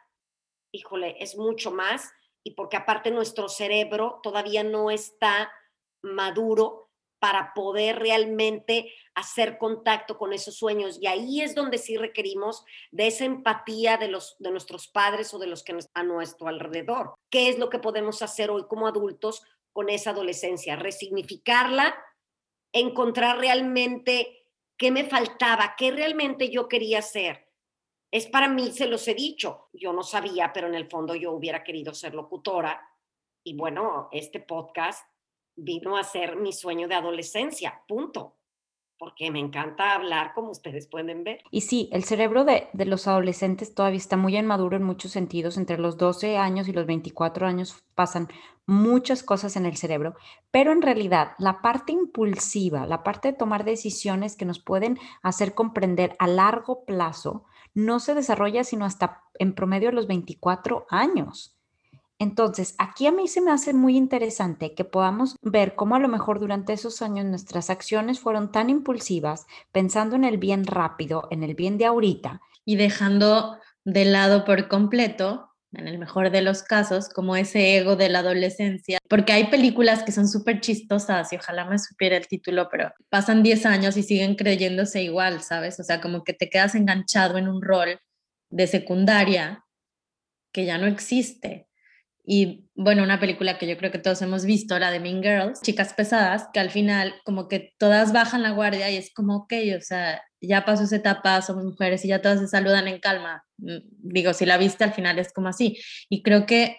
B: híjole, es mucho más y porque aparte nuestro cerebro todavía no está maduro para poder realmente hacer contacto con esos sueños. Y ahí es donde sí requerimos de esa empatía de, los, de nuestros padres o de los que están a nuestro alrededor. ¿Qué es lo que podemos hacer hoy como adultos con esa adolescencia? Resignificarla, encontrar realmente qué me faltaba, qué realmente yo quería hacer. Es para mí, se los he dicho, yo no sabía, pero en el fondo yo hubiera querido ser locutora. Y bueno, este podcast vino a ser mi sueño de adolescencia, punto. Porque me encanta hablar, como ustedes pueden ver.
A: Y sí, el cerebro de, de los adolescentes todavía está muy inmaduro en muchos sentidos. Entre los 12 años y los 24 años pasan muchas cosas en el cerebro, pero en realidad la parte impulsiva, la parte de tomar decisiones que nos pueden hacer comprender a largo plazo, no se desarrolla sino hasta en promedio de los 24 años. Entonces, aquí a mí se me hace muy interesante que podamos ver cómo a lo mejor durante esos años nuestras acciones fueron tan impulsivas, pensando en el bien rápido, en el bien de ahorita.
C: Y dejando de lado por completo, en el mejor de los casos, como ese ego de la adolescencia, porque hay películas que son súper chistosas y ojalá me supiera el título, pero pasan 10 años y siguen creyéndose igual, ¿sabes? O sea, como que te quedas enganchado en un rol de secundaria que ya no existe y bueno, una película que yo creo que todos hemos visto, la de Mean Girls, Chicas Pesadas, que al final como que todas bajan la guardia y es como, ok, o sea, ya pasó esa etapa, somos mujeres y ya todas se saludan en calma. Mm, digo, si la viste al final es como así. Y creo que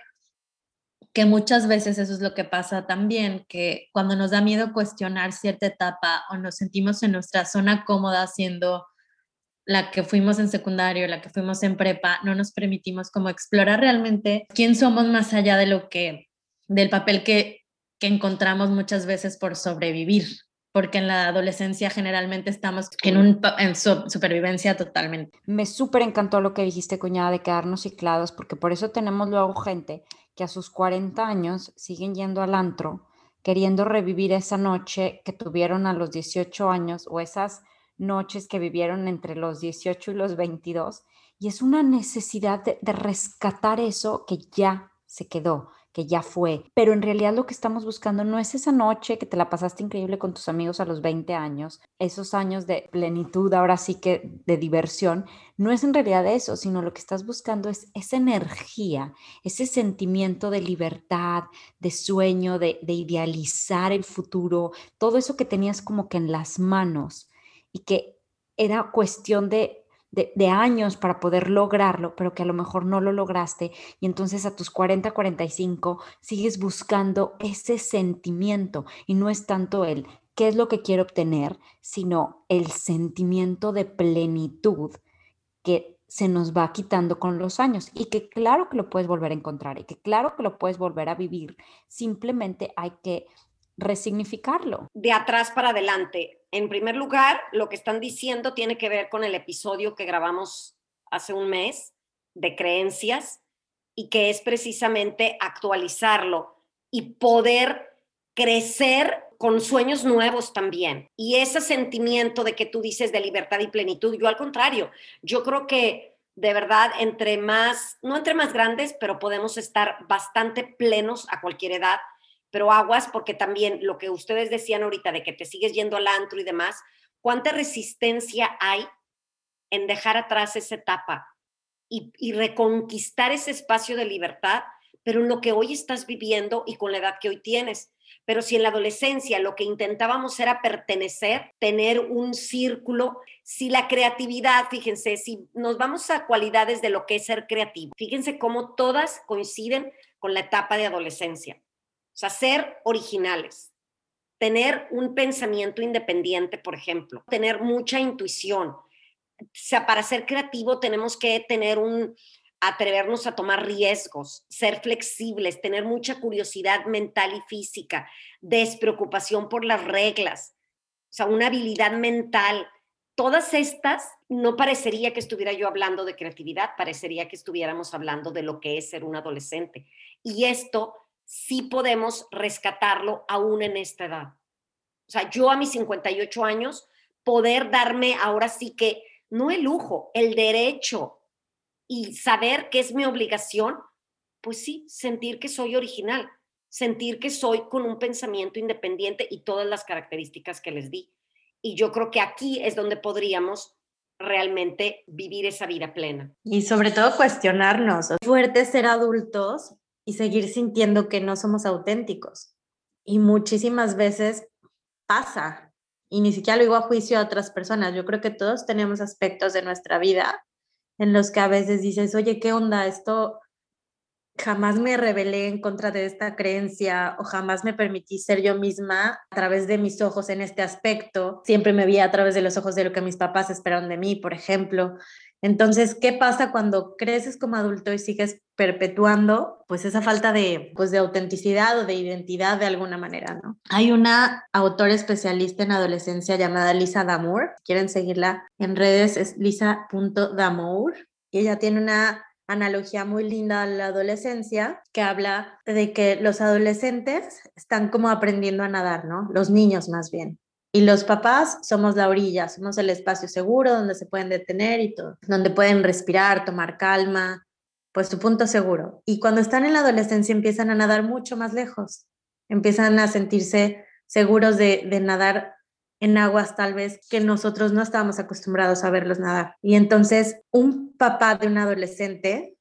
C: que muchas veces eso es lo que pasa también, que cuando nos da miedo cuestionar cierta etapa o nos sentimos en nuestra zona cómoda siendo la que fuimos en secundario, la que fuimos en prepa, no nos permitimos como explorar realmente quién somos más allá de lo que, del papel que, que encontramos muchas veces por sobrevivir, porque en la adolescencia generalmente estamos en, un, en supervivencia totalmente.
A: Me súper encantó lo que dijiste, cuñada, de quedarnos ciclados, porque por eso tenemos luego gente que a sus 40 años siguen yendo al antro, queriendo revivir esa noche que tuvieron a los 18 años o esas noches que vivieron entre los 18 y los 22 y es una necesidad de, rescatar eso que ya se quedó, que ya fue. Pero en realidad lo que estamos buscando no es esa noche que te la pasaste increíble con tus amigos a los 20 años, esos años de plenitud, ahora sí que de diversión, no es en realidad eso, sino lo que estás buscando es esa energía, ese sentimiento de libertad, de sueño, de, de idealizar el futuro, todo eso que tenías como que en las manos y que era cuestión de, años para poder lograrlo, pero que a lo mejor no lo lograste y entonces a tus 40, 45 sigues buscando ese sentimiento y no es tanto el qué es lo que quiero obtener, sino el sentimiento de plenitud que se nos va quitando con los años y que claro que lo puedes volver a encontrar y que claro que lo puedes volver a vivir, simplemente hay que resignificarlo.
B: De atrás para adelante. En primer lugar, lo que están diciendo tiene que ver con el episodio que grabamos hace un mes de creencias y que es precisamente actualizarlo y poder crecer con sueños nuevos también. Y ese sentimiento de que tú dices de libertad y plenitud, yo al contrario, yo creo que de verdad entre más, no entre más grandes, pero podemos estar bastante plenos a cualquier edad pero aguas porque también lo que ustedes decían ahorita de que te sigues yendo al antro y demás, ¿cuánta resistencia hay en dejar atrás esa etapa y, reconquistar ese espacio de libertad, pero en lo que hoy estás viviendo y con la edad que hoy tienes? Pero si en la adolescencia lo que intentábamos era pertenecer, tener un círculo, si la creatividad, fíjense, si nos vamos a cualidades de lo que es ser creativo, fíjense cómo todas coinciden con la etapa de adolescencia sea, ser originales, tener un pensamiento independiente, por ejemplo, tener mucha intuición. O sea, para ser creativo tenemos que tener un, atrevernos a tomar riesgos, ser flexibles, tener mucha curiosidad mental y física, despreocupación por las reglas, o sea, una habilidad mental. Todas estas no parecería que estuviera yo hablando de creatividad, parecería que estuviéramos hablando de lo que es ser un adolescente. Y esto sí podemos rescatarlo aún en esta edad. O sea, yo a mis 58 años, poder darme ahora sí que, no el lujo, el derecho y saber que es mi obligación, pues sí, sentir que soy original, sentir que soy con un pensamiento independiente y todas las características que les di. Y yo creo que aquí es donde podríamos realmente vivir esa vida plena.
C: Y sobre todo cuestionarnos. Fuerte ser adultos y seguir sintiendo que no somos auténticos. Y muchísimas veces pasa, y ni siquiera lo digo a juicio a otras personas, yo creo que todos tenemos aspectos de nuestra vida en los que a veces dices, oye, ¿qué onda? Esto jamás me rebelé en contra de esta creencia o jamás me permití ser yo misma a través de mis ojos en este aspecto. Siempre me vi a través de los ojos de lo que mis papás esperaron de mí, por ejemplo. Entonces, ¿qué pasa cuando creces como adulto y sigues perpetuando pues esa falta de, pues, de autenticidad o de identidad de alguna manera, ¿no? Hay una autora especialista en adolescencia llamada Lisa Damour, quieren seguirla en redes, es lisa.damour, y ella tiene una analogía muy linda a la adolescencia que habla de que los adolescentes están como aprendiendo a nadar, ¿no? Los niños más bien. Y los papás somos la orilla, somos el espacio seguro donde se pueden detener y todo, donde pueden respirar, tomar calma, pues su punto seguro. Y cuando están en la adolescencia empiezan a nadar mucho más lejos, empiezan a sentirse seguros de, nadar en aguas tal vez que nosotros no estábamos acostumbrados a verlos nadar. Y entonces un papá de un adolescente,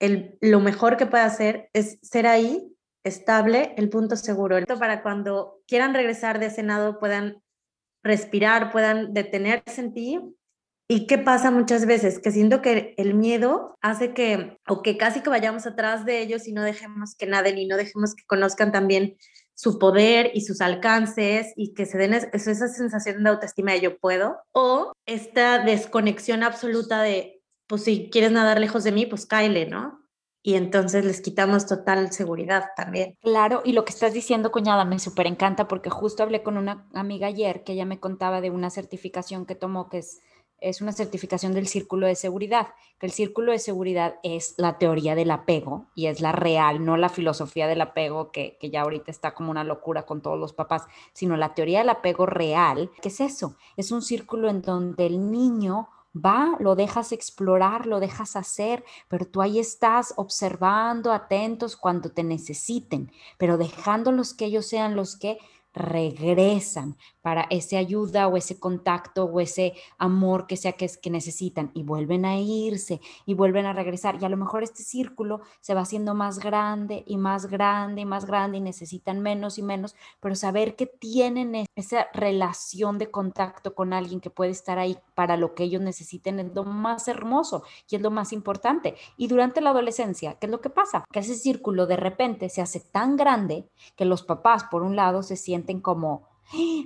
C: el, lo mejor que puede hacer es ser ahí estable, el punto seguro, para cuando quieran regresar de ese nado puedan respirar, puedan detenerse en ti ¿Y qué pasa muchas veces? Que siento que el miedo hace que, o que casi que vayamos atrás de ellos y no dejemos que naden y no dejemos que conozcan también su poder y sus alcances y que se den esa sensación de autoestima de yo puedo, o esta desconexión absoluta de, pues si quieres nadar lejos de mí, pues cáele, ¿no? Y entonces les quitamos total seguridad también.
A: Claro, y lo que estás diciendo, cuñada, me súper encanta porque justo hablé con una amiga ayer que ella me contaba de una certificación que tomó que es es una certificación del círculo de seguridad, que el círculo de seguridad es la teoría del apego y es la real, no la filosofía del apego que, que, ya ahorita está como una locura con todos los papás, sino la teoría del apego real. ¿Qué es eso? Es un círculo en donde el niño va, lo dejas explorar, lo dejas hacer, pero tú ahí estás observando, atentos cuando te necesiten, pero dejándolos que ellos sean los que regresan para ese ayuda o ese contacto o ese amor que sea que, que necesitan y vuelven a irse y vuelven a regresar. Y a lo mejor este círculo se va haciendo más grande y más grande y más grande y necesitan menos y menos, pero saber que tienen e, esa relación de contacto con alguien que puede estar ahí para lo que ellos necesiten es lo más hermoso y es lo más importante. Y durante la adolescencia, ¿qué es lo que pasa? Que ese círculo de repente se hace tan grande que los papás, por un lado, se sienten como.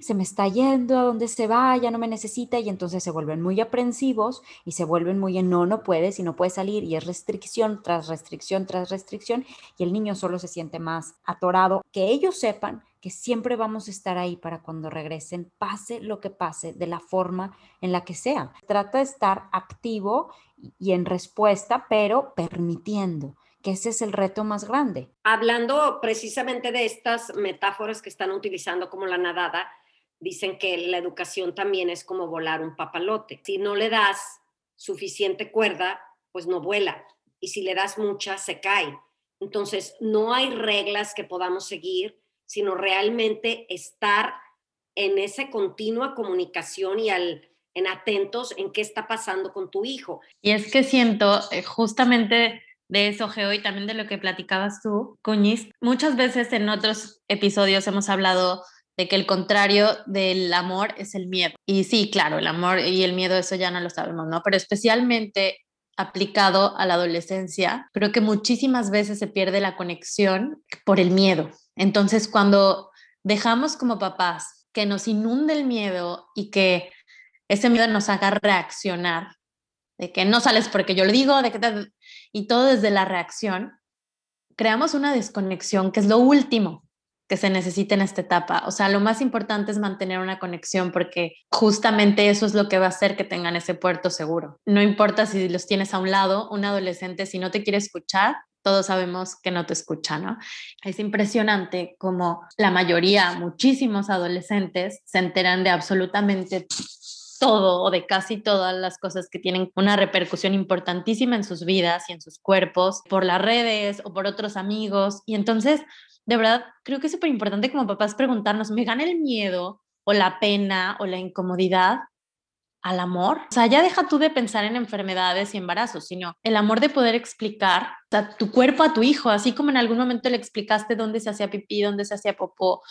A: Se me está yendo a donde se va, ya no me necesita. Y entonces se vuelven muy aprensivos y se vuelven muy en no, no puedes y no puedes salir. Y es restricción tras restricción tras restricción. Y el niño solo se siente más atorado. Que ellos sepan que siempre vamos a estar ahí para cuando regresen, pase lo que pase, de la forma en la que sea. Trata de estar activo y en respuesta, pero permitiendo que ese es el reto más grande.
B: Hablando precisamente de estas metáforas que están utilizando como la nadada, dicen que la educación también es como volar un papalote. Si no le das suficiente cuerda, pues no vuela. Y si le das mucha, se cae. Entonces, no hay reglas que podamos seguir, sino realmente estar en esa continua comunicación y al, en atentos en qué está pasando con tu hijo.
C: Y es que siento eh, justamente de eso, Geo, y también de lo que platicabas tú, Cuñiz. Muchas veces en otros episodios hemos hablado de que el contrario del amor es el miedo. Y sí, claro, el amor y el miedo, eso ya no lo sabemos, ¿no? Pero especialmente aplicado a la adolescencia, creo que muchísimas veces se pierde la conexión por el miedo. Entonces, cuando dejamos como papás que nos inunde el miedo y que ese miedo nos haga reaccionar, de que no sales porque yo lo digo, de que y todo desde la reacción, creamos una desconexión que es lo último que se necesita en esta etapa. O sea, lo más importante es mantener una conexión porque justamente eso es lo que va a hacer que tengan ese puerto seguro. No importa si los tienes a un lado, un adolescente, si no te quiere escuchar, todos sabemos que no te escucha. Es impresionante como la mayoría, muchísimos adolescentes se enteran de absolutamente todo o de casi todas las cosas que tienen una repercusión importantísima en sus vidas y en sus cuerpos, por las redes o por otros amigos. Y entonces, de verdad, creo que es súper importante como papás preguntarnos, ¿me gana el miedo o la pena o la incomodidad al amor? O sea, ya deja tú de pensar en enfermedades y embarazos, sino el amor de poder explicar a tu cuerpo a tu hijo, así como en algún momento le explicaste dónde se hacía pipí, dónde se hacía popó,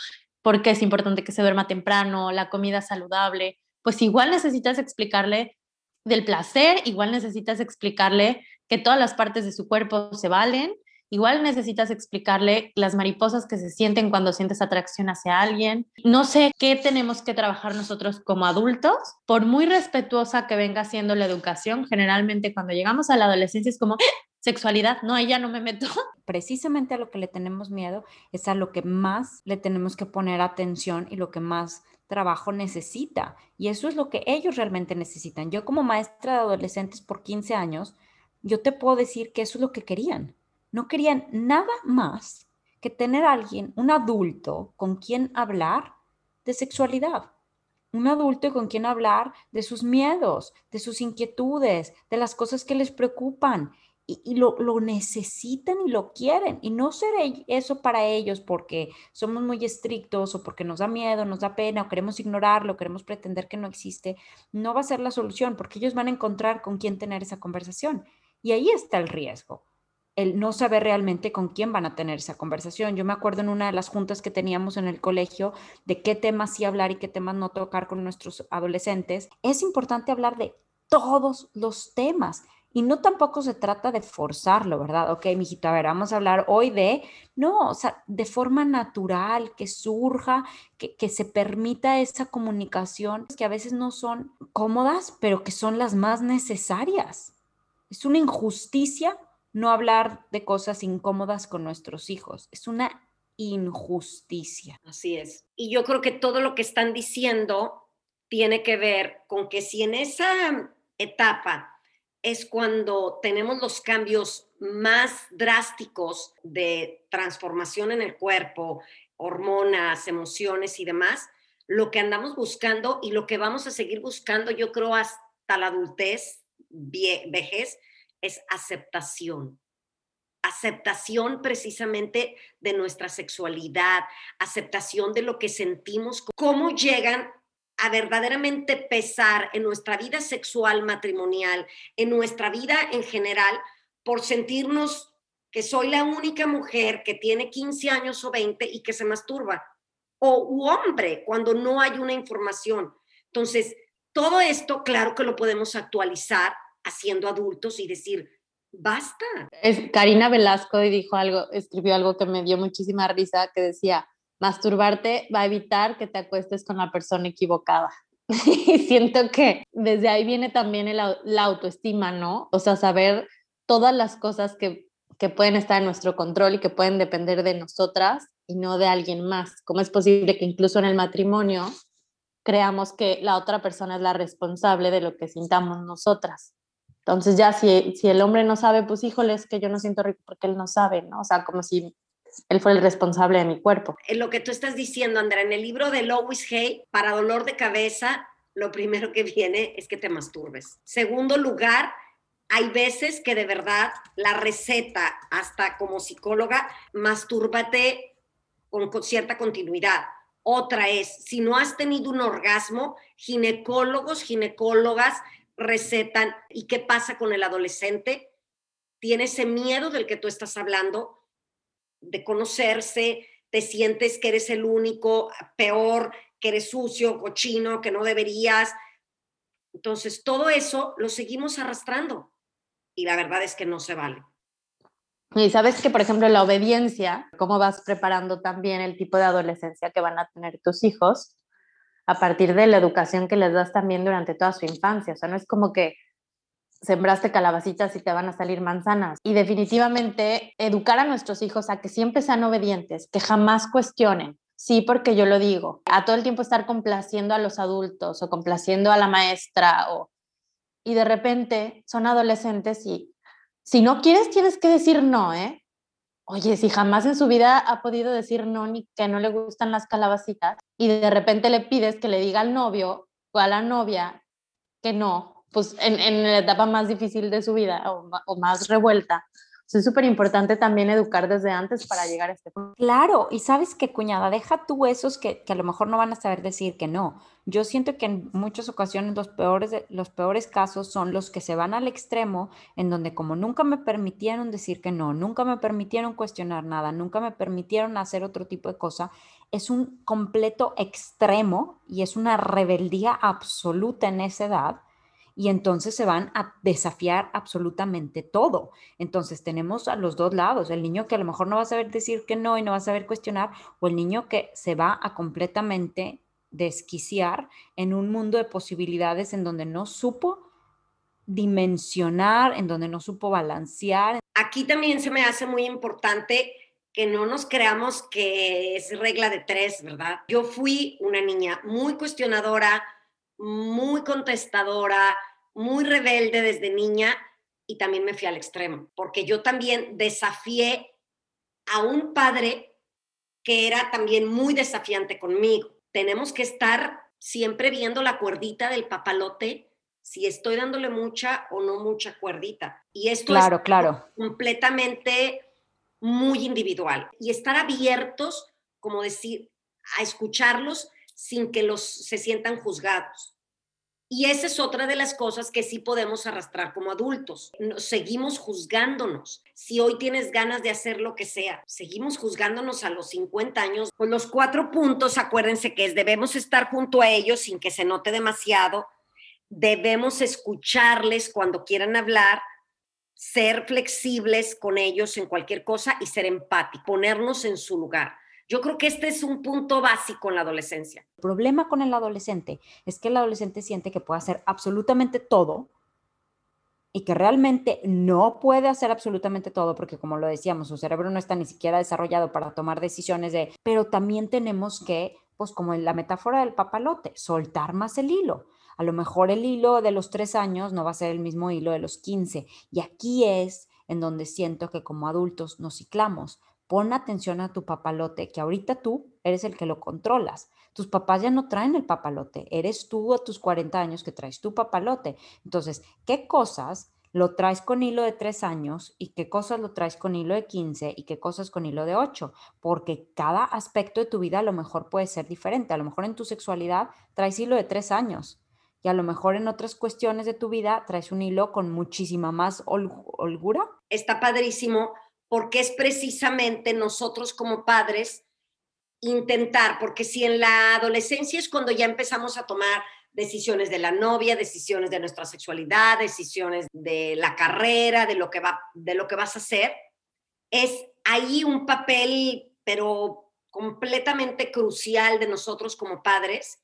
C: por qué es importante que se duerma temprano, la comida saludable pues igual necesitas explicarle del placer, igual necesitas explicarle que todas las partes de su cuerpo se valen, igual necesitas explicarle las mariposas que se sienten cuando sientes atracción hacia alguien. No sé qué tenemos que trabajar nosotros como adultos, por muy respetuosa que venga siendo la educación, generalmente cuando llegamos a la adolescencia es como, ¡Ah! sexualidad, no, ya no me meto.
A: Precisamente a lo que le tenemos miedo es a lo que más le tenemos que poner atención y lo que más trabajo necesita. Y eso es lo que ellos realmente necesitan. Yo como maestra de adolescentes por 15 años, yo te puedo decir que eso es lo que querían. No querían nada más que tener a alguien, un adulto con quien hablar de sexualidad. Un adulto con quien hablar de sus miedos, de sus inquietudes, de las cosas que les preocupan y, lo, necesitan y lo quieren. Y no será eso para ellos porque somos muy estrictos o porque nos da miedo, nos da pena o queremos ignorarlo, queremos pretender que no existe. No va a ser la solución porque ellos van a encontrar con quién tener esa conversación. Y ahí está el riesgo, el no saber realmente con quién van a tener esa conversación. Yo me acuerdo en una de las juntas que teníamos en el colegio de qué temas sí hablar y qué temas no tocar con nuestros adolescentes. Es importante hablar de todos los temas. Y no tampoco se trata de forzarlo, ¿verdad? Ok, mijito, a ver, vamos a hablar hoy de, no, o sea, de forma natural, que surja, que, que se permita esa comunicación, que a veces no son cómodas, pero que son las más necesarias. Es una injusticia no hablar de cosas incómodas con nuestros hijos. Es una injusticia.
B: Así es. Y yo creo que todo lo que están diciendo tiene que ver con que si en esa etapa es cuando tenemos los cambios más drásticos de transformación en el cuerpo, hormonas, emociones y demás, lo que andamos buscando y lo que vamos a seguir buscando, yo creo, hasta la adultez, vejez, es aceptación. Aceptación precisamente de nuestra sexualidad, aceptación de lo que sentimos, cómo llegan a verdaderamente pesar en nuestra vida sexual matrimonial, en nuestra vida en general, por sentirnos que soy la única mujer que tiene 15 años o 20 y que se masturba, o hombre cuando no hay una información. Entonces, todo esto, claro que lo podemos actualizar haciendo adultos y decir, basta.
C: Es, Karina Velasco dijo algo, escribió algo que me dio muchísima risa, que decía, masturbarte va a evitar que te acuestes con la persona equivocada. y siento que desde ahí viene también la autoestima, ¿no? O sea, saber todas las cosas que, que pueden estar en nuestro control y que pueden depender de nosotras y no de alguien más. ¿Cómo es posible que incluso en el matrimonio creamos que la otra persona es la responsable de lo que sintamos nosotras? Entonces ya si, si el hombre no sabe, pues híjole, es que yo no siento rico porque él no sabe, ¿no? O sea, como si él fue el responsable de mi cuerpo.
B: En lo que tú estás diciendo, Andrea, en el libro de Lois Hay, para dolor de cabeza, lo primero que viene es que te masturbes. Segundo lugar, hay veces que de verdad la receta, hasta como psicóloga, mastúrbate con, con cierta continuidad. Otra es, si no has tenido un orgasmo, ginecólogos, ginecólogas recetan. ¿Y qué pasa con el adolescente? Tiene ese miedo del que tú estás hablando, de conocerse, te sientes que eres el único, peor, que eres sucio, cochino, que no deberías. Entonces, todo eso lo seguimos arrastrando y la verdad es que no se vale.
C: Y sabes que, por ejemplo, la obediencia, cómo vas preparando también el tipo de adolescencia que van a tener tus hijos a partir de la educación que les das también durante toda su infancia. O sea, no es como que sembraste calabacitas y te van a salir manzanas. Y definitivamente educar a nuestros hijos a que siempre sean obedientes, que jamás cuestionen. Sí, porque yo lo digo, a todo el tiempo estar complaciendo a los adultos o complaciendo a la maestra o y de repente son adolescentes y si no quieres tienes que decir no, ¿eh? Oye, si jamás en su vida ha podido decir no ni que no le gustan las calabacitas y de repente le pides que le diga al novio o a la novia que no, pues en, en la etapa más difícil de su vida o, más revuelta. es súper importante también educar desde antes para llegar a este punto.
A: Claro, y sabes que cuñada, deja tú esos que, que, a lo mejor no van a saber decir que no. Yo siento que en muchas ocasiones los peores, los peores casos son los que se van al extremo, en donde como nunca me permitieron decir que no, nunca me permitieron cuestionar nada, nunca me permitieron hacer otro tipo de cosa, es un completo extremo y es una rebeldía absoluta en esa edad y entonces se van a desafiar absolutamente todo. Entonces tenemos a los dos lados, el niño que a lo mejor no va a saber decir que no y no va a saber cuestionar, o el niño que se va a completamente desquiciar en un mundo de posibilidades en donde no supo dimensionar, en donde no supo balancear.
B: Aquí también se me hace muy importante que no nos creamos que es regla de tres, ¿verdad? Yo fui una niña muy cuestionadora, muy contestadora, muy rebelde desde niña y también me fui al extremo, porque yo también desafié a un padre que era también muy desafiante conmigo. Tenemos que estar siempre viendo la cuerdita del papalote, si estoy dándole mucha o no mucha cuerdita. Y esto
A: claro, es claro.
B: completamente muy individual. Y estar abiertos, como decir, a escucharlos sin que los se sientan juzgados. Y esa es otra de las cosas que sí podemos arrastrar como adultos. seguimos juzgándonos. Si hoy tienes ganas de hacer lo que sea, seguimos juzgándonos a los 50 años. Pues los cuatro puntos, acuérdense que es debemos estar junto a ellos sin que se note demasiado. debemos escucharles cuando quieran hablar, ser flexibles con ellos en cualquier cosa y ser empáticos, ponernos en su lugar. Yo creo que este es un punto básico en la adolescencia.
A: El problema con el adolescente es que el adolescente siente que puede hacer absolutamente todo y que realmente no puede hacer absolutamente todo porque como lo decíamos, su cerebro no está ni siquiera desarrollado para tomar decisiones de, pero también tenemos que, pues como en la metáfora del papalote, soltar más el hilo. A lo mejor el hilo de los tres años no va a ser el mismo hilo de los 15. Y aquí es en donde siento que como adultos nos ciclamos. Pon atención a tu papalote, que ahorita tú eres el que lo controlas. Tus papás ya no traen el papalote, eres tú a tus 40 años que traes tu papalote. Entonces, ¿qué cosas lo traes con hilo de tres años y qué cosas lo traes con hilo de 15 y qué cosas con hilo de 8? Porque cada aspecto de tu vida a lo mejor puede ser diferente. A lo mejor en tu sexualidad traes hilo de tres años y a lo mejor en otras cuestiones de tu vida traes un hilo con muchísima más holgura.
B: Está padrísimo porque es precisamente nosotros como padres intentar, porque si en la adolescencia es cuando ya empezamos a tomar decisiones de la novia, decisiones de nuestra sexualidad, decisiones de la carrera, de lo que va de lo que vas a hacer, es ahí un papel pero completamente crucial de nosotros como padres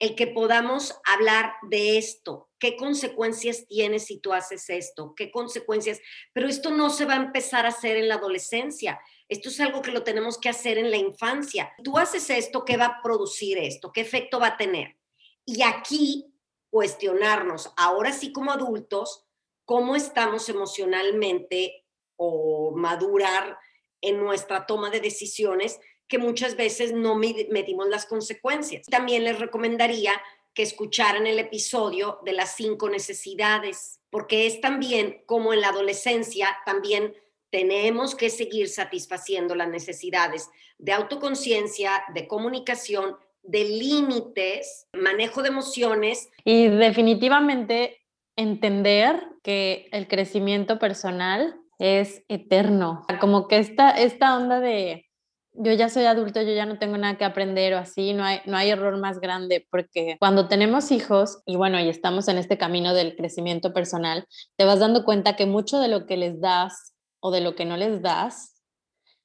B: el que podamos hablar de esto, qué consecuencias tiene si tú haces esto, qué consecuencias, pero esto no se va a empezar a hacer en la adolescencia, esto es algo que lo tenemos que hacer en la infancia. Tú haces esto, ¿qué va a producir esto? ¿Qué efecto va a tener? Y aquí cuestionarnos, ahora sí como adultos, cómo estamos emocionalmente o madurar en nuestra toma de decisiones que muchas veces no medimos las consecuencias. También les recomendaría que escucharan el episodio de las cinco necesidades, porque es también como en la adolescencia, también tenemos que seguir satisfaciendo las necesidades de autoconciencia, de comunicación, de límites, manejo de emociones.
C: Y definitivamente entender que el crecimiento personal es eterno. Como que esta, esta onda de yo ya soy adulto, yo ya no tengo nada que aprender o así, no hay, no hay error más grande porque cuando tenemos hijos y bueno, y estamos en este camino del crecimiento personal, te vas dando cuenta que mucho de lo que les das o de lo que no les das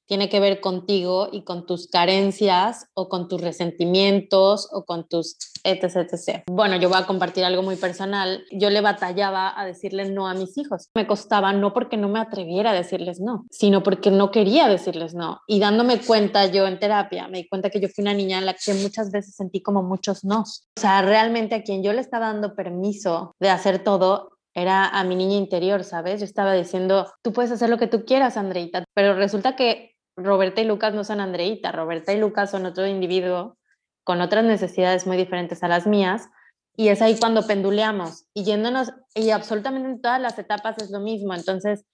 C: tiene que ver contigo y con tus carencias o con tus resentimientos o con tus etc, etc. Bueno, yo voy a compartir algo muy personal. Yo le batallaba a decirles no a mis hijos. Me costaba no porque no me atreviera a decirles no, sino porque no quería decirles no. Y dándome cuenta yo en terapia, me di cuenta que yo fui una niña en la que muchas veces sentí como muchos no. O sea, realmente a quien yo le estaba dando permiso de hacer todo era a mi niña interior, ¿sabes? Yo estaba diciendo, tú puedes hacer lo que tú quieras, Andreita, pero resulta que Roberta y Lucas no son Andreita, Roberta y Lucas son otro individuo con otras necesidades muy diferentes a las mías. Y es ahí cuando penduleamos y yéndonos, y absolutamente en todas las etapas es lo mismo. Entonces,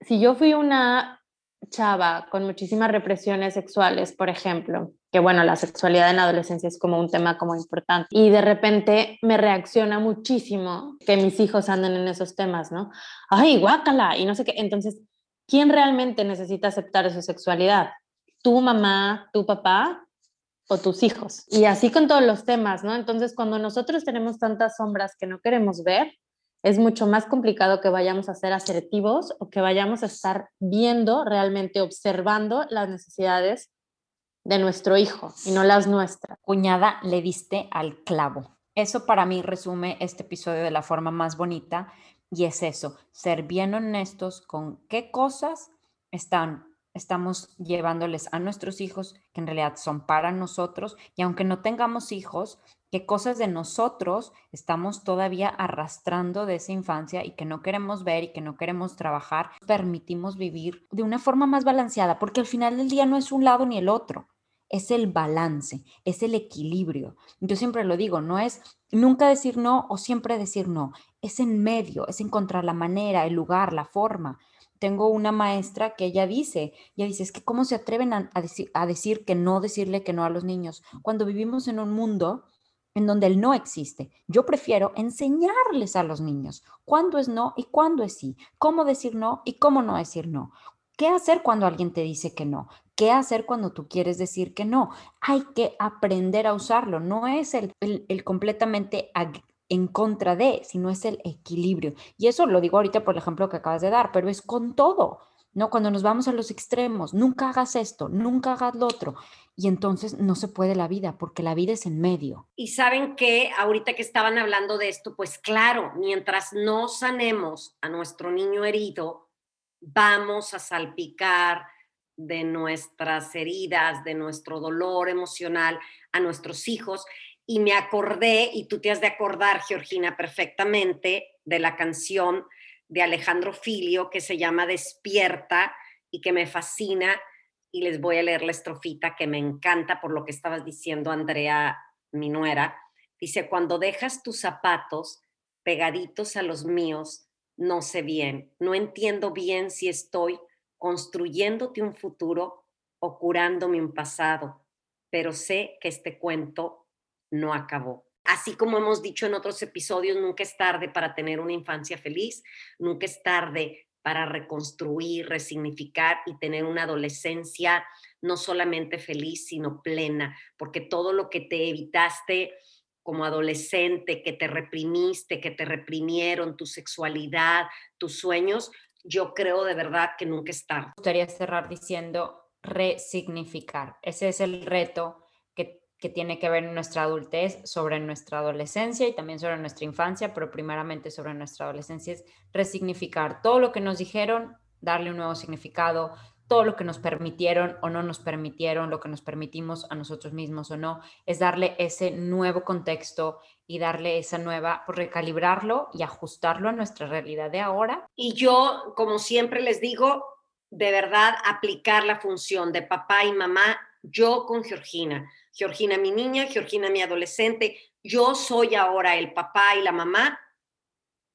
C: si yo fui una chava con muchísimas represiones sexuales, por ejemplo, que bueno, la sexualidad en la adolescencia es como un tema como importante, y de repente me reacciona muchísimo que mis hijos anden en esos temas, ¿no? Ay, guácala, y no sé qué. Entonces, ¿quién realmente necesita aceptar su sexualidad? ¿Tu mamá, tu papá o tus hijos? Y así con todos los temas, ¿no? Entonces, cuando nosotros tenemos tantas sombras que no queremos ver, es mucho más complicado que vayamos a ser asertivos o que vayamos a estar viendo, realmente observando las necesidades de nuestro hijo y no las nuestras.
A: Cuñada, le diste al clavo. Eso para mí resume este episodio de la forma más bonita y es eso, ser bien honestos con qué cosas están, estamos llevándoles a nuestros hijos, que en realidad son para nosotros, y aunque no tengamos hijos, qué cosas de nosotros estamos todavía arrastrando de esa infancia y que no queremos ver y que no queremos trabajar, permitimos vivir de una forma más balanceada, porque al final del día no es un lado ni el otro es el balance, es el equilibrio. Yo siempre lo digo, no es nunca decir no o siempre decir no, es en medio, es encontrar la manera, el lugar, la forma. Tengo una maestra que ella dice, ella dice, es que cómo se atreven a, decir, a decir que no, decirle que no a los niños, cuando vivimos en un mundo en donde el no existe. Yo prefiero enseñarles a los niños cuándo es no y cuándo es sí, cómo decir no y cómo no decir no. ¿Qué hacer cuando alguien te dice que no? ¿Qué hacer cuando tú quieres decir que no? Hay que aprender a usarlo. No es el, el, completamente en contra de, sino es el equilibrio. Y eso lo digo ahorita por el ejemplo que acabas de dar, pero es con todo. ¿no? Cuando nos vamos a los extremos, nunca hagas esto, nunca hagas lo otro. Y entonces no se puede la vida, porque la vida es en medio.
B: Y saben que ahorita que estaban hablando de esto, pues claro, mientras no sanemos a nuestro niño herido, vamos a salpicar de nuestras heridas, de nuestro dolor emocional a nuestros hijos. Y me acordé, y tú te has de acordar, Georgina, perfectamente, de la canción de Alejandro Filio que se llama Despierta y que me fascina. Y les voy a leer la estrofita que me encanta por lo que estabas diciendo, Andrea, mi nuera. Dice, cuando dejas tus zapatos pegaditos a los míos, no sé bien, no entiendo bien si estoy construyéndote un futuro o curándome un pasado, pero sé que este cuento no acabó. Así como hemos dicho en otros episodios, nunca es tarde para tener una infancia feliz, nunca es tarde para reconstruir, resignificar y tener una adolescencia no solamente feliz, sino plena, porque todo lo que te evitaste como adolescente, que te reprimiste, que te reprimieron, tu sexualidad, tus sueños, yo creo de verdad que nunca es tarde. Me
A: gustaría cerrar diciendo resignificar. Ese es el reto que tiene que ver en nuestra adultez, sobre nuestra adolescencia y también sobre nuestra infancia, pero primeramente sobre nuestra adolescencia, es resignificar todo lo que nos dijeron, darle un nuevo significado, todo lo que nos permitieron o no nos permitieron, lo que nos permitimos a nosotros mismos o no, es darle ese nuevo contexto y darle esa nueva, recalibrarlo y ajustarlo a nuestra realidad de ahora.
B: Y yo, como siempre les digo, de verdad aplicar la función de papá y mamá, yo con Georgina Georgina mi niña, Georgina mi adolescente, yo soy ahora el papá y la mamá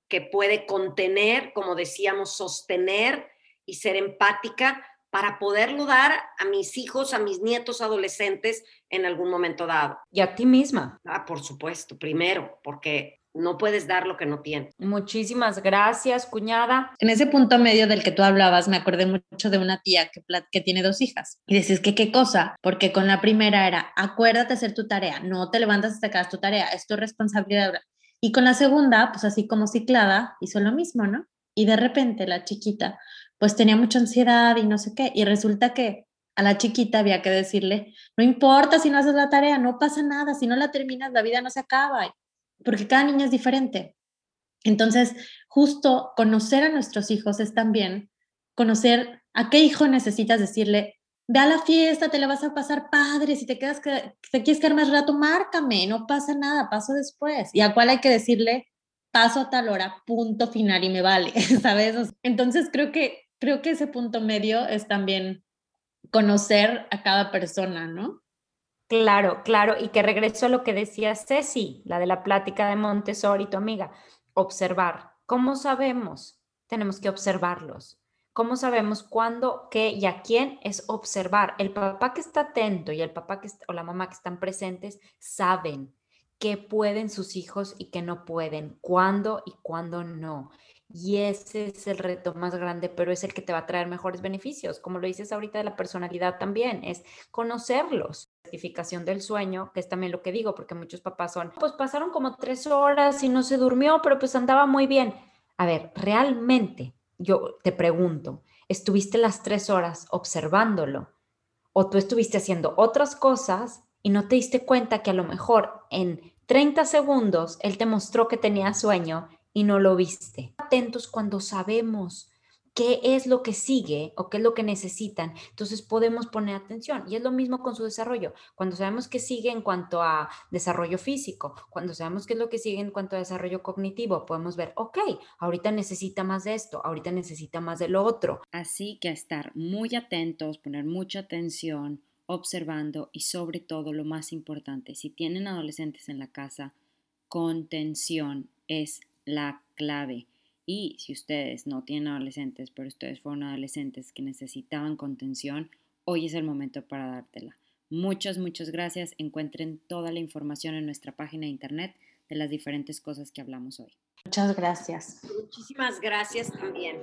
B: que puede contener, como decíamos, sostener y ser empática para poderlo dar a mis hijos, a mis nietos adolescentes en algún momento dado.
A: Y a ti misma.
B: Ah, por supuesto, primero, porque no puedes dar lo que no tienes.
A: Muchísimas gracias, cuñada.
C: En ese punto medio del que tú hablabas, me acordé mucho de una tía que, que tiene dos hijas. Y decís que qué cosa, porque con la primera era, acuérdate hacer tu tarea, no te levantas hasta que hagas tu tarea, es tu responsabilidad. Y con la segunda, pues así como ciclada, hizo lo mismo, ¿no? Y de repente la chiquita, pues tenía mucha ansiedad y no sé qué. Y resulta que a la chiquita había que decirle, no importa si no haces la tarea, no pasa nada, si no la terminas, la vida no se acaba porque cada niño es diferente. Entonces, justo conocer a nuestros hijos es también conocer a qué hijo necesitas decirle, ve a la fiesta, te la vas a pasar padre, si te quedas que te quieres quedar más rato, márcame, no pasa nada, paso después. Y a cuál hay que decirle, paso a tal hora, punto final y me vale, ¿sabes? Entonces creo que creo que ese punto medio es también conocer a cada persona, ¿no?
A: Claro, claro, y que regreso a lo que decía Ceci, la de la plática de Montessori, tu amiga, observar. ¿Cómo sabemos? Tenemos que observarlos. ¿Cómo sabemos cuándo, qué y a quién es observar? El papá que está atento y el papá que o la mamá que están presentes saben qué pueden sus hijos y qué no pueden, cuándo y cuándo no. Y ese es el reto más grande, pero es el que te va a traer mejores beneficios. Como lo dices ahorita de la personalidad también, es conocerlos. Del sueño, que es también lo que digo, porque muchos papás son, pues pasaron como tres horas y no se durmió, pero pues andaba muy bien. A ver, realmente, yo te pregunto, ¿estuviste las tres horas observándolo? ¿O tú estuviste haciendo otras cosas y no te diste cuenta que a lo mejor en 30 segundos él te mostró que tenía sueño y no lo viste. Atentos cuando sabemos qué es lo que sigue o qué es lo que necesitan. Entonces podemos poner atención. Y es lo mismo con su desarrollo. Cuando sabemos qué sigue en cuanto a desarrollo físico, cuando sabemos qué es lo que sigue en cuanto a desarrollo cognitivo, podemos ver, ok, ahorita necesita más de esto, ahorita necesita más de lo otro.
D: Así que estar muy atentos, poner mucha atención, observando y sobre todo lo más importante, si tienen adolescentes en la casa, contención es la clave. Y si ustedes no tienen adolescentes, pero ustedes fueron adolescentes que necesitaban contención, hoy es el momento para dártela. Muchas, muchas gracias. Encuentren toda la información en nuestra página de internet de las diferentes cosas que hablamos hoy.
C: Muchas gracias.
B: Muchísimas gracias también.